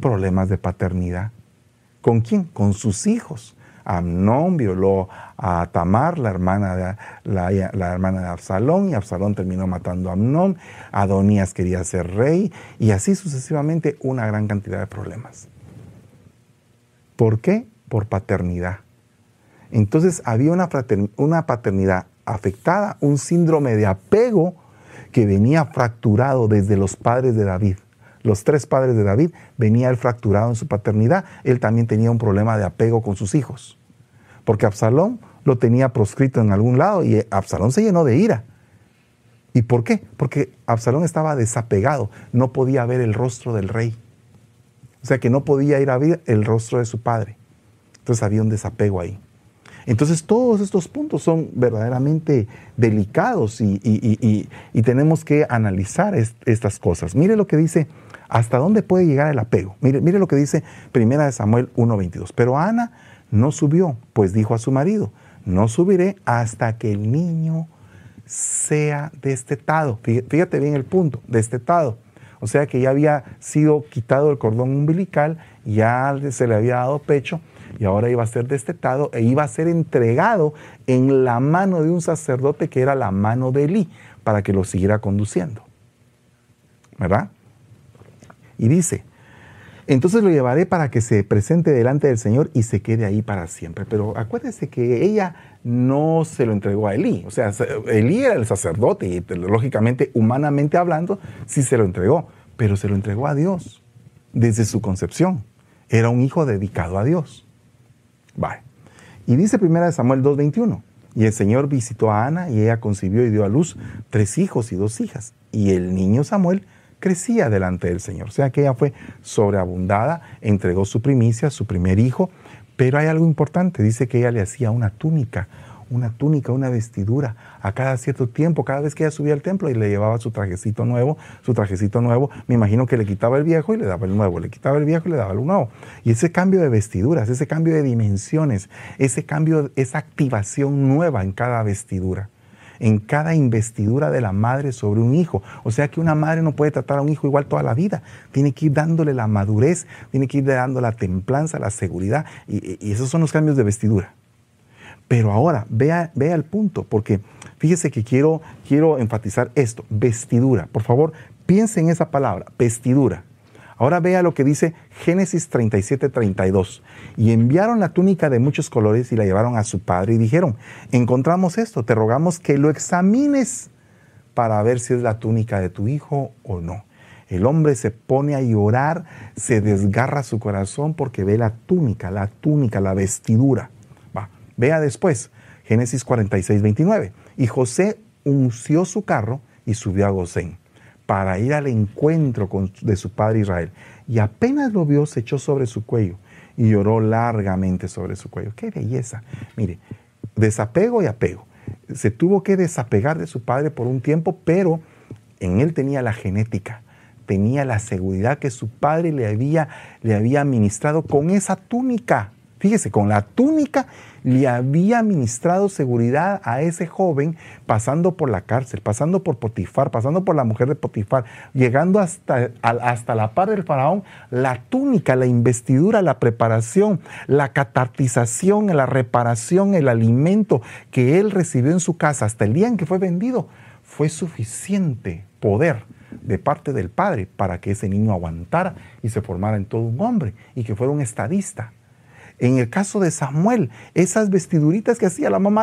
Problemas de paternidad. ¿Con quién? Con sus hijos. Amnón violó a Tamar, la hermana de, la, hermana de Absalón, y Absalón terminó matando a Amnón. Adonías quería ser rey, y así sucesivamente una gran cantidad de problemas. ¿Por qué? Por paternidad. Entonces había una, una paternidad afectada, un síndrome de apego que venía fracturado desde los padres de David los tres padres de David, venía él fracturado en su paternidad, él también tenía un problema de apego con sus hijos. Porque Absalón lo tenía proscrito en algún lado y Absalón se llenó de ira. ¿Y por qué? Porque Absalón estaba desapegado, no podía ver el rostro del rey. O sea que no podía ir a ver el rostro de su padre. Entonces había un desapego ahí. Entonces todos estos puntos son verdaderamente delicados y, tenemos que analizar estas cosas. Mire lo que dice ¿Hasta dónde puede llegar el apego? Mire, mire lo que dice Primera de Samuel 1.22. Pero Ana no subió, pues dijo a su marido, no subiré hasta que el niño sea destetado. Fíjate bien el punto, destetado. O sea que ya había sido quitado el cordón umbilical, ya se le había dado pecho y ahora iba a ser destetado e iba a ser entregado en la mano de un sacerdote que era la mano de Elí para que lo siguiera conduciendo. ¿Verdad? Y dice, entonces lo llevaré para que se presente delante del Señor y se quede ahí para siempre. Pero acuérdese que ella no se lo entregó a Elí. O sea, Elí era el sacerdote y lógicamente, humanamente hablando, sí se lo entregó. Pero se lo entregó a Dios desde su concepción. Era un hijo dedicado a Dios. Vale. Y dice 1 Samuel 2.21. Y el Señor visitó a Ana y ella concibió y dio a luz tres hijos y dos hijas. Y el niño Samuel crecía delante del Señor. O sea que ella fue sobreabundada, entregó su primicia, su primer hijo, pero hay algo importante, dice que ella le hacía una túnica, una túnica, una vestidura a cada cierto tiempo, cada vez que ella subía al templo y le llevaba su trajecito nuevo, su trajecito nuevo, me imagino que le quitaba el viejo y le daba el nuevo, le quitaba el viejo y le daba el nuevo. Y ese cambio de vestiduras, ese cambio de dimensiones, ese cambio, esa activación nueva en cada vestidura en cada investidura de la madre sobre un hijo. O sea que una madre no puede tratar a un hijo igual toda la vida. Tiene que ir dándole la madurez, tiene que ir dando la templanza, la seguridad. Y, esos son los cambios de vestidura. Pero ahora, vea, vea el punto, porque fíjese que quiero, quiero enfatizar esto, vestidura. Por favor, piense en esa palabra, vestidura. Ahora vea lo que dice Génesis 37, 32. Y enviaron la túnica de muchos colores y la llevaron a su padre y dijeron, encontramos esto, te rogamos que lo examines para ver si es la túnica de tu hijo o no. El hombre se pone a llorar, se desgarra su corazón porque ve la túnica, la túnica, la vestidura. Vea después, Génesis 46, 29. Y José unció su carro y subió a Gosén para ir al encuentro de su padre Israel. Y apenas lo vio, se echó sobre su cuello y lloró largamente sobre su cuello. ¡Qué belleza! Mire, desapego y apego. Se tuvo que desapegar de su padre por un tiempo, pero en él tenía la genética, tenía la seguridad que su padre le había, le había administrado con esa túnica. Fíjese, con la túnica le había administrado seguridad a ese joven pasando por la cárcel, pasando por Potifar, pasando por la mujer de Potifar, llegando hasta, hasta la par del faraón, la túnica, la investidura, la preparación, la catartización, la reparación, el alimento que él recibió en su casa hasta el día en que fue vendido, fue suficiente poder de parte del Padre para que ese niño aguantara y se formara en todo un hombre y que fuera un estadista. En el caso de Samuel, esas vestiduritas que hacía la mamá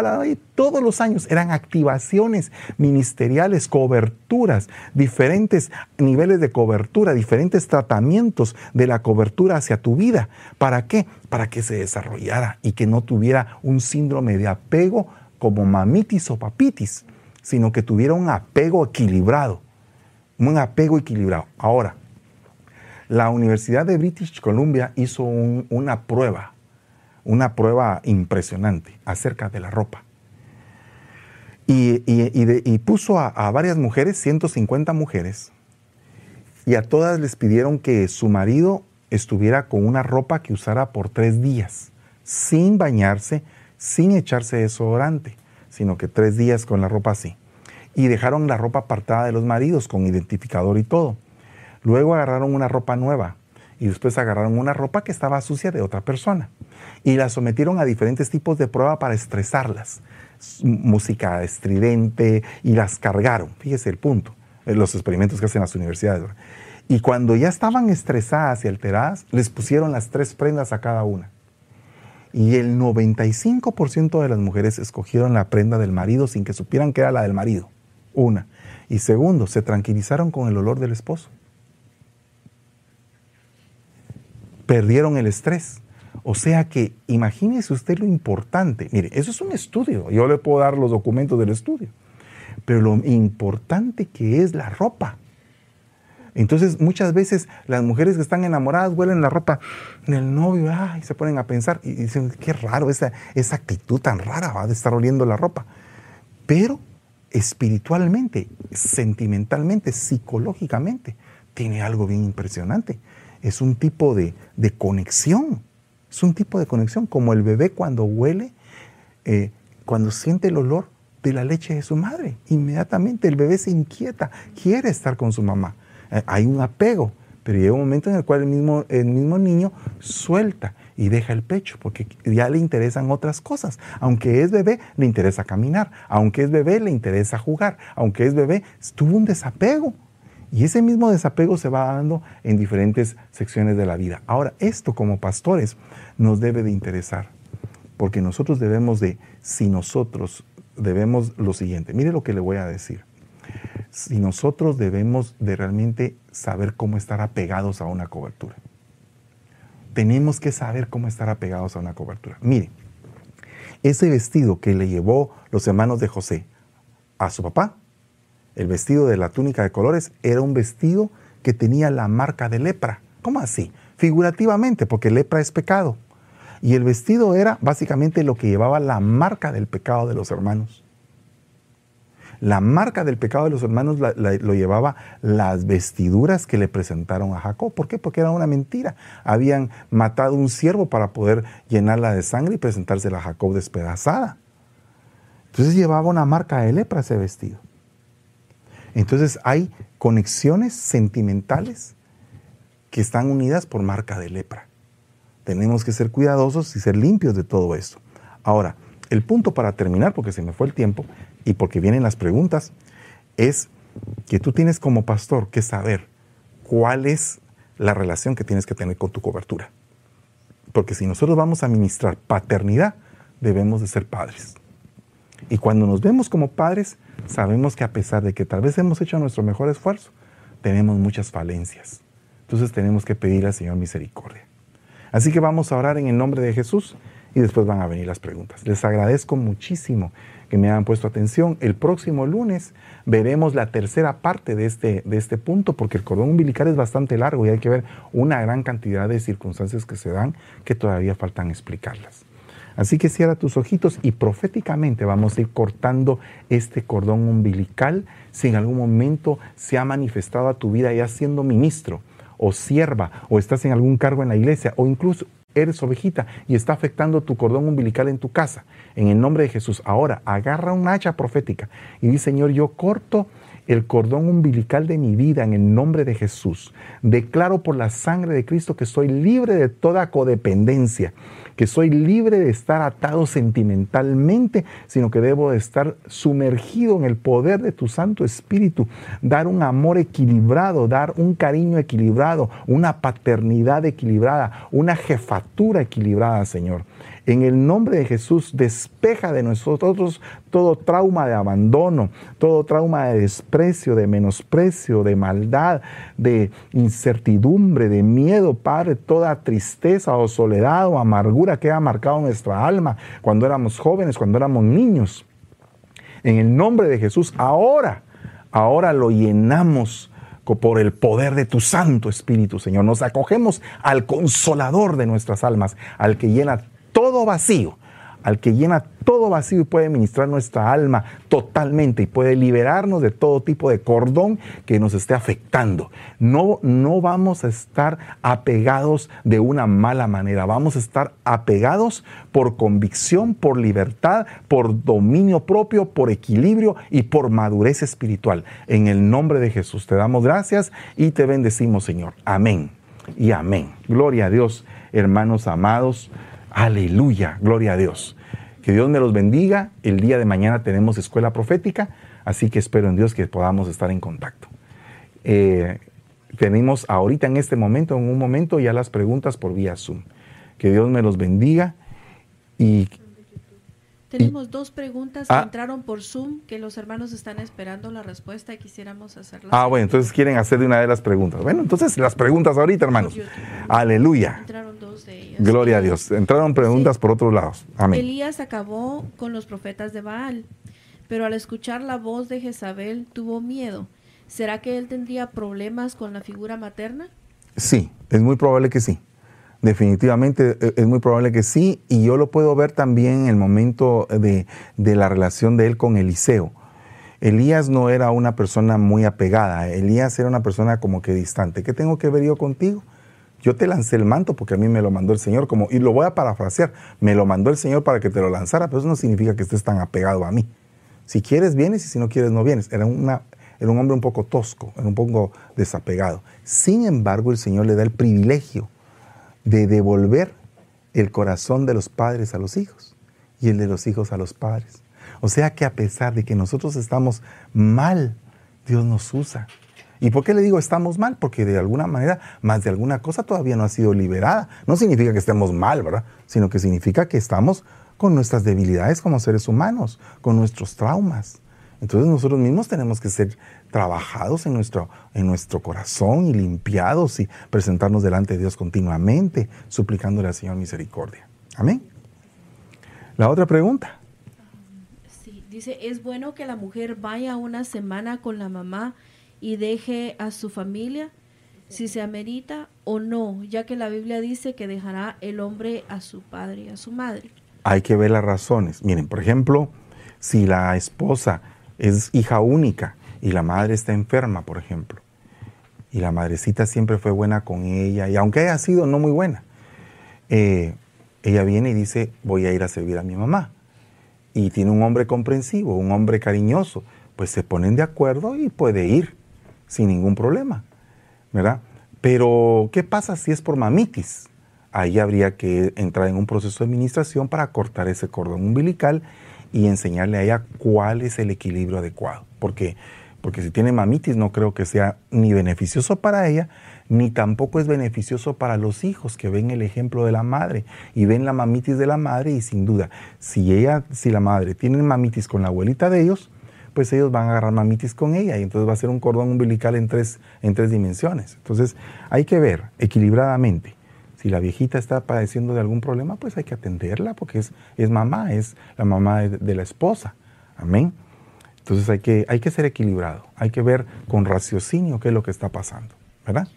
todos los años eran activaciones ministeriales, coberturas, diferentes niveles de cobertura, diferentes tratamientos de la cobertura hacia tu vida. ¿Para qué? Para que se desarrollara y que no tuviera un síndrome de apego como mamitis o papitis, sino que tuviera un apego equilibrado. Un apego equilibrado. Ahora, la Universidad de British Columbia hizo una prueba una prueba impresionante acerca de la ropa. Y, puso a, varias mujeres, 150 mujeres, y a todas les pidieron que su marido estuviera con una ropa que usara por tres días, sin bañarse, sin echarse desodorante, sino que tres días con la ropa así. Y dejaron la ropa apartada de los maridos con identificador y todo. Luego agarraron una ropa nueva y después agarraron una ropa que estaba sucia de otra persona y la sometieron a diferentes tipos de prueba para estresarlas. Música estridente y las cargaron. Fíjese el punto, eh, los experimentos que hacen las universidades. Y cuando ya estaban estresadas y alteradas, les pusieron las tres prendas a cada una. Y el 95% de las mujeres escogieron la prenda del marido sin que supieran que era la del marido. Una. Y segundo, se tranquilizaron con el olor del esposo. Perdieron el estrés. O sea que imagínese usted lo importante. Mire, eso es un estudio. Yo le puedo dar los documentos del estudio. Pero lo importante que es la ropa. Entonces, muchas veces las mujeres que están enamoradas huelen la ropa del novio y se ponen a pensar y dicen, qué raro esa, esa actitud tan rara de estar oliendo la ropa. Pero espiritualmente, sentimentalmente, psicológicamente, tiene algo bien impresionante. Es un tipo de, de conexión es un tipo de conexión, como el bebé cuando huele, eh, cuando siente el olor de la leche de su madre. Inmediatamente el bebé se inquieta, quiere estar con su mamá. Eh, hay un apego, pero llega un momento en el cual el mismo, el mismo niño suelta y deja el pecho, porque ya le interesan otras cosas. Aunque es bebé, le interesa caminar. Aunque es bebé, le interesa jugar. Aunque es bebé, tuvo un desapego. Y ese mismo desapego se va dando en diferentes secciones de la vida. Ahora, esto como pastores nos debe de interesar, porque nosotros debemos de, si nosotros debemos lo siguiente, mire lo que le voy a decir, si nosotros debemos de realmente saber cómo estar apegados a una cobertura. Tenemos que saber cómo estar apegados a una cobertura. Mire, ese vestido que le llevó los hermanos de José a su papá, el vestido de la túnica de colores era un vestido que tenía la marca de lepra. ¿Cómo así? Figurativamente, porque lepra es pecado. Y el vestido era básicamente lo que llevaba la marca del pecado de los hermanos. La marca del pecado de los hermanos lo llevaba las vestiduras que le presentaron a Jacob. ¿Por qué? Porque era una mentira. Habían matado un siervo para poder llenarla de sangre y presentársela a Jacob despedazada. Entonces llevaba una marca de lepra ese vestido. Entonces hay conexiones sentimentales que están unidas por marca de lepra. Tenemos que ser cuidadosos y ser limpios de todo esto. Ahora, el punto para terminar, porque se me fue el tiempo y porque vienen las preguntas, es que tú tienes como pastor que saber cuál es la relación que tienes que tener con tu cobertura. Porque si nosotros vamos a ministrar paternidad, debemos de ser padres. Y cuando nos vemos como padres, sabemos que a pesar de que tal vez hemos hecho nuestro mejor esfuerzo, tenemos muchas falencias. Entonces tenemos que pedir al Señor misericordia. Así que vamos a orar en el nombre de Jesús y después van a venir las preguntas. Les agradezco muchísimo que me han puesto atención. El próximo lunes veremos la tercera parte de este, de este punto, porque el cordón umbilical es bastante largo y hay que ver una gran cantidad de circunstancias que se dan que todavía faltan explicarlas. Así que cierra tus ojitos y proféticamente vamos a ir cortando este cordón umbilical si en algún momento se ha manifestado a tu vida ya siendo ministro o sierva o estás en algún cargo en la iglesia o incluso eres ovejita y está afectando tu cordón umbilical en tu casa. En el nombre de Jesús, ahora agarra un hacha profética y dice, Señor, yo corto el cordón umbilical de mi vida en el nombre de Jesús. Declaro por la sangre de Cristo que soy libre de toda codependencia que soy libre de estar atado sentimentalmente, sino que debo de estar sumergido en el poder de tu Santo Espíritu, dar un amor equilibrado, dar un cariño equilibrado, una paternidad equilibrada, una jefatura equilibrada, Señor. En el nombre de Jesús, despeja de nosotros todo trauma de abandono, todo trauma de desprecio, de menosprecio, de maldad, de incertidumbre, de miedo, Padre, toda tristeza o soledad o amargura que ha marcado nuestra alma cuando éramos jóvenes, cuando éramos niños. En el nombre de Jesús, ahora, ahora lo llenamos por el poder de tu Santo Espíritu, Señor. Nos acogemos al consolador de nuestras almas, al que llena todo vacío, al que llena todo vacío y puede ministrar nuestra alma totalmente y puede liberarnos de todo tipo de cordón que nos esté afectando. No, no vamos a estar apegados de una mala manera, vamos a estar apegados por convicción, por libertad, por dominio propio, por equilibrio y por madurez espiritual. En el nombre de Jesús te damos gracias y te bendecimos, Señor. Amén y amén. Gloria a Dios, hermanos amados. Aleluya, gloria a Dios. Que Dios me los bendiga. El día de mañana tenemos escuela profética, así que espero en Dios que podamos estar en contacto. Eh, tenemos ahorita en este momento, en un momento, ya las preguntas por vía Zoom. Que Dios me los bendiga y tenemos dos preguntas que ah. entraron por Zoom que los hermanos están esperando la respuesta y quisiéramos hacerlas. Ah, bueno, entonces quieren hacer una de las preguntas. Bueno, entonces las preguntas ahorita, hermanos. Aleluya. Entraron dos de ellas. Gloria a Dios. Entraron preguntas por otros lados. Amén. Elías acabó con los profetas de Baal, pero al escuchar la voz de Jezabel tuvo miedo. ¿Será que él tendría problemas con la figura materna? Sí, es muy probable que sí. Definitivamente eh, es muy probable que sí, y yo lo puedo ver también en el momento de, la relación de él con Eliseo. Elías no era una persona muy apegada, Elías era una persona como que distante. ¿Qué tengo que ver yo contigo? Yo te lancé el manto porque a mí me lo mandó el Señor, como, y lo voy a parafrasear, me lo mandó el Señor para que te lo lanzara, pero eso no significa que estés tan apegado a mí. Si quieres, vienes y si no quieres, no vienes. Era, era un hombre un poco tosco, era un poco desapegado. Sin embargo, el Señor le da el privilegio de devolver el corazón de los padres a los hijos y el de los hijos a los padres. O sea que a pesar de que nosotros estamos mal, Dios nos usa. ¿Y por qué le digo estamos mal? Porque de alguna manera, más de alguna cosa todavía no ha sido liberada. No significa que estemos mal, ¿verdad? Sino que significa que estamos con nuestras debilidades como seres humanos, con nuestros traumas. Entonces nosotros mismos tenemos que ser trabajados en nuestro, en nuestro corazón y limpiados y presentarnos delante de Dios continuamente, suplicándole al Señor misericordia. Amén. La otra pregunta. Sí, dice, ¿es bueno que la mujer vaya una semana con la mamá y deje a su familia? si se amerita o no, ya que la Biblia dice que dejará el hombre a su padre y a su madre. Hay que ver las razones. Miren, por ejemplo, si la esposa es hija única y la madre está enferma, por ejemplo, y la madrecita siempre fue buena con ella, y aunque haya sido no muy buena, eh, ella viene y dice, voy a ir a servir a mi mamá. Y tiene un hombre comprensivo, un hombre cariñoso, pues se ponen de acuerdo y puede ir sin ningún problema, ¿verdad? Pero, ¿qué pasa si es por mamitis? Ahí habría que entrar en un proceso de administración para cortar ese cordón umbilical y enseñarle a ella cuál es el equilibrio adecuado. Porque porque si tiene mamitis no creo que sea ni beneficioso para ella, ni tampoco es beneficioso para los hijos que ven el ejemplo de la madre y ven la mamitis de la madre y sin duda, si ella, si la madre tiene mamitis con la abuelita de ellos, pues ellos van a agarrar mamitis con ella y entonces va a ser un cordón umbilical en tres, en tres dimensiones. Entonces hay que ver equilibradamente. Si la viejita está padeciendo de algún problema, pues hay que atenderla porque es, es mamá, es la mamá de la esposa Amén. Entonces hay que, hay que ser equilibrado, hay que ver con raciocinio qué es lo que está pasando, ¿verdad?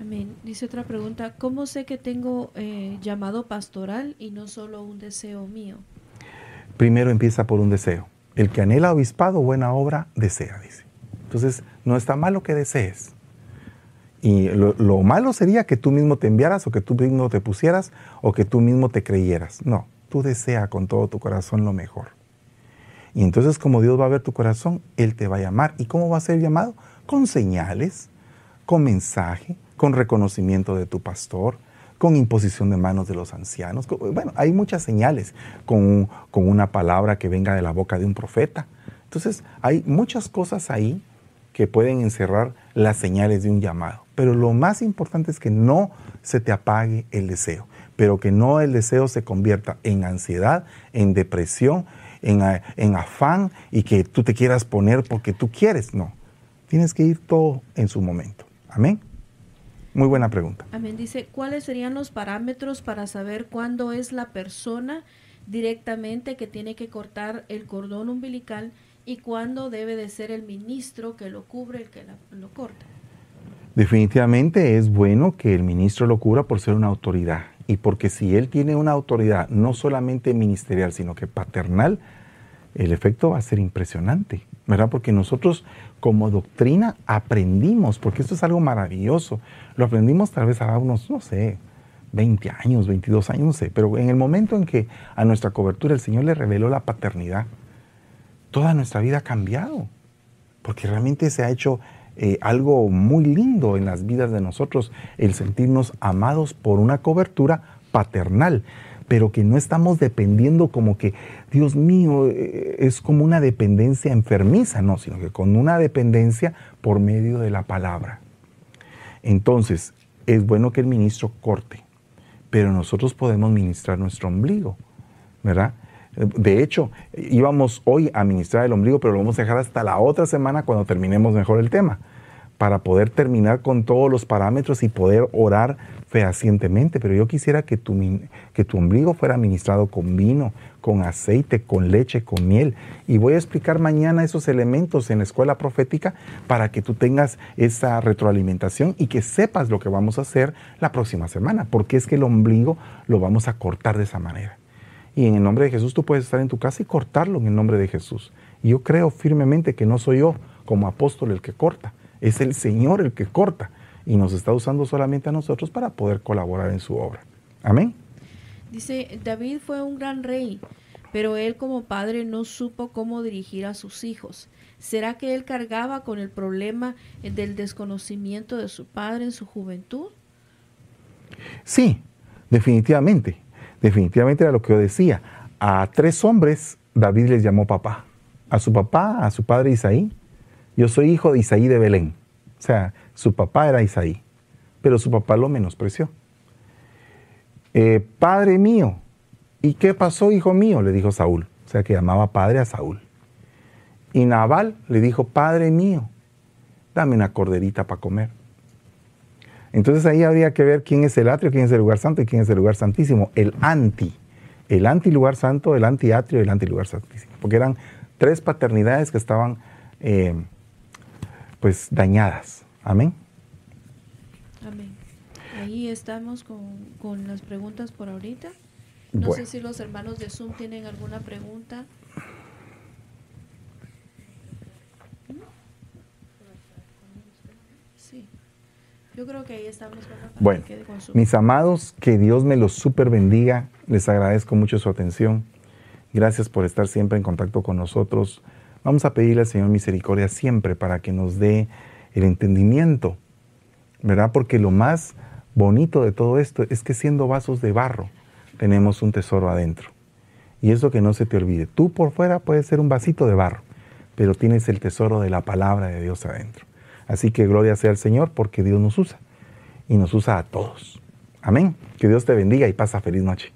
Amén. Dice otra pregunta, ¿cómo sé que tengo eh, llamado pastoral y no solo un deseo mío? Primero empieza por un deseo. El que anhela obispado, buena obra, desea, dice. Entonces, no está malo que desees. Y lo, lo, malo sería que tú mismo te enviaras o que tú mismo te pusieras o que tú mismo te creyeras. No, tú desea con todo tu corazón lo mejor. Y entonces como Dios va a ver tu corazón, Él te va a llamar. ¿Y cómo va a ser llamado? Con señales, con mensaje, con reconocimiento de tu pastor, con imposición de manos de los ancianos. Bueno, hay muchas señales, con, con una palabra que venga de la boca de un profeta. Entonces, hay muchas cosas ahí que pueden encerrar las señales de un llamado. Pero lo más importante es que no se te apague el deseo, pero que no el deseo se convierta en ansiedad, en depresión, en, en afán y que tú te quieras poner porque tú quieres. No, tienes que ir todo en su momento. Amén. Muy buena pregunta. Amén. Dice, ¿cuáles serían los parámetros para saber cuándo es la persona directamente que tiene que cortar el cordón umbilical y cuándo debe de ser el ministro que lo cubre el que lo corta? Definitivamente es bueno que el ministro lo cubra por ser una autoridad. Y porque si él tiene una autoridad no solamente ministerial, sino que paternal, el efecto va a ser impresionante, ¿verdad? Porque nosotros como doctrina aprendimos, porque esto es algo maravilloso, lo aprendimos tal vez a unos, no sé, 20 años, 22 años, no sé, pero en el momento en que a nuestra cobertura el Señor le reveló la paternidad, toda nuestra vida ha cambiado, porque realmente se ha hecho eh, algo muy lindo en las vidas de nosotros, el sentirnos amados por una cobertura paternal, pero que no estamos dependiendo como que, Dios mío, eh, es como una dependencia enfermiza, no, sino que con una dependencia por medio de la palabra. Entonces, es bueno que el ministro corte, pero nosotros podemos ministrar nuestro ombligo, ¿verdad? De hecho, íbamos hoy a ministrar el ombligo, pero lo vamos a dejar hasta la otra semana cuando terminemos mejor el tema, para poder terminar con todos los parámetros y poder orar fehacientemente. Pero yo quisiera que tu, que tu ombligo fuera ministrado con vino, con aceite, con leche, con miel. Y voy a explicar mañana esos elementos en la escuela profética para que tú tengas esa retroalimentación y que sepas lo que vamos a hacer la próxima semana, porque es que el ombligo lo vamos a cortar de esa manera. Y en el nombre de Jesús tú puedes estar en tu casa y cortarlo en el nombre de Jesús. Y yo creo firmemente que no soy yo como apóstol el que corta, es el Señor el que corta y nos está usando solamente a nosotros para poder colaborar en su obra. Amén. Dice, David fue un gran rey, pero él como padre no supo cómo dirigir a sus hijos. ¿Será que él cargaba con el problema del desconocimiento de su padre en su juventud? Sí, definitivamente. Definitivamente era lo que yo decía. A tres hombres David les llamó papá. A su papá, a su padre Isaí. Yo soy hijo de Isaí de Belén. O sea, su papá era Isaí, pero su papá lo menospreció. Eh, padre mío, ¿y qué pasó, hijo mío? Le dijo Saúl. O sea, que llamaba padre a Saúl. Y Nabal le dijo, padre mío, dame una corderita para comer. Entonces ahí habría que ver quién es el atrio, quién es el lugar santo y quién es el lugar santísimo. El anti. El anti lugar santo, el anti atrio y el anti lugar santísimo. Porque eran tres paternidades que estaban eh, pues dañadas. Amén. Amén. Ahí estamos con, con las preguntas por ahorita. No sé si los hermanos de Zoom tienen alguna pregunta. Yo creo que ahí estamos Bueno, mis amados, que Dios me los super bendiga. Les agradezco mucho su atención. Gracias por estar siempre en contacto con nosotros. Vamos a pedirle al Señor misericordia siempre para que nos dé el entendimiento, ¿verdad? Porque lo más bonito de todo esto es que siendo vasos de barro, tenemos un tesoro adentro. Y eso que no se te olvide. Tú por fuera puedes ser un vasito de barro, pero tienes el tesoro de la palabra de Dios adentro. Así que gloria sea al Señor porque Dios nos usa y nos usa a todos. Amén. Que Dios te bendiga y pasa feliz noche.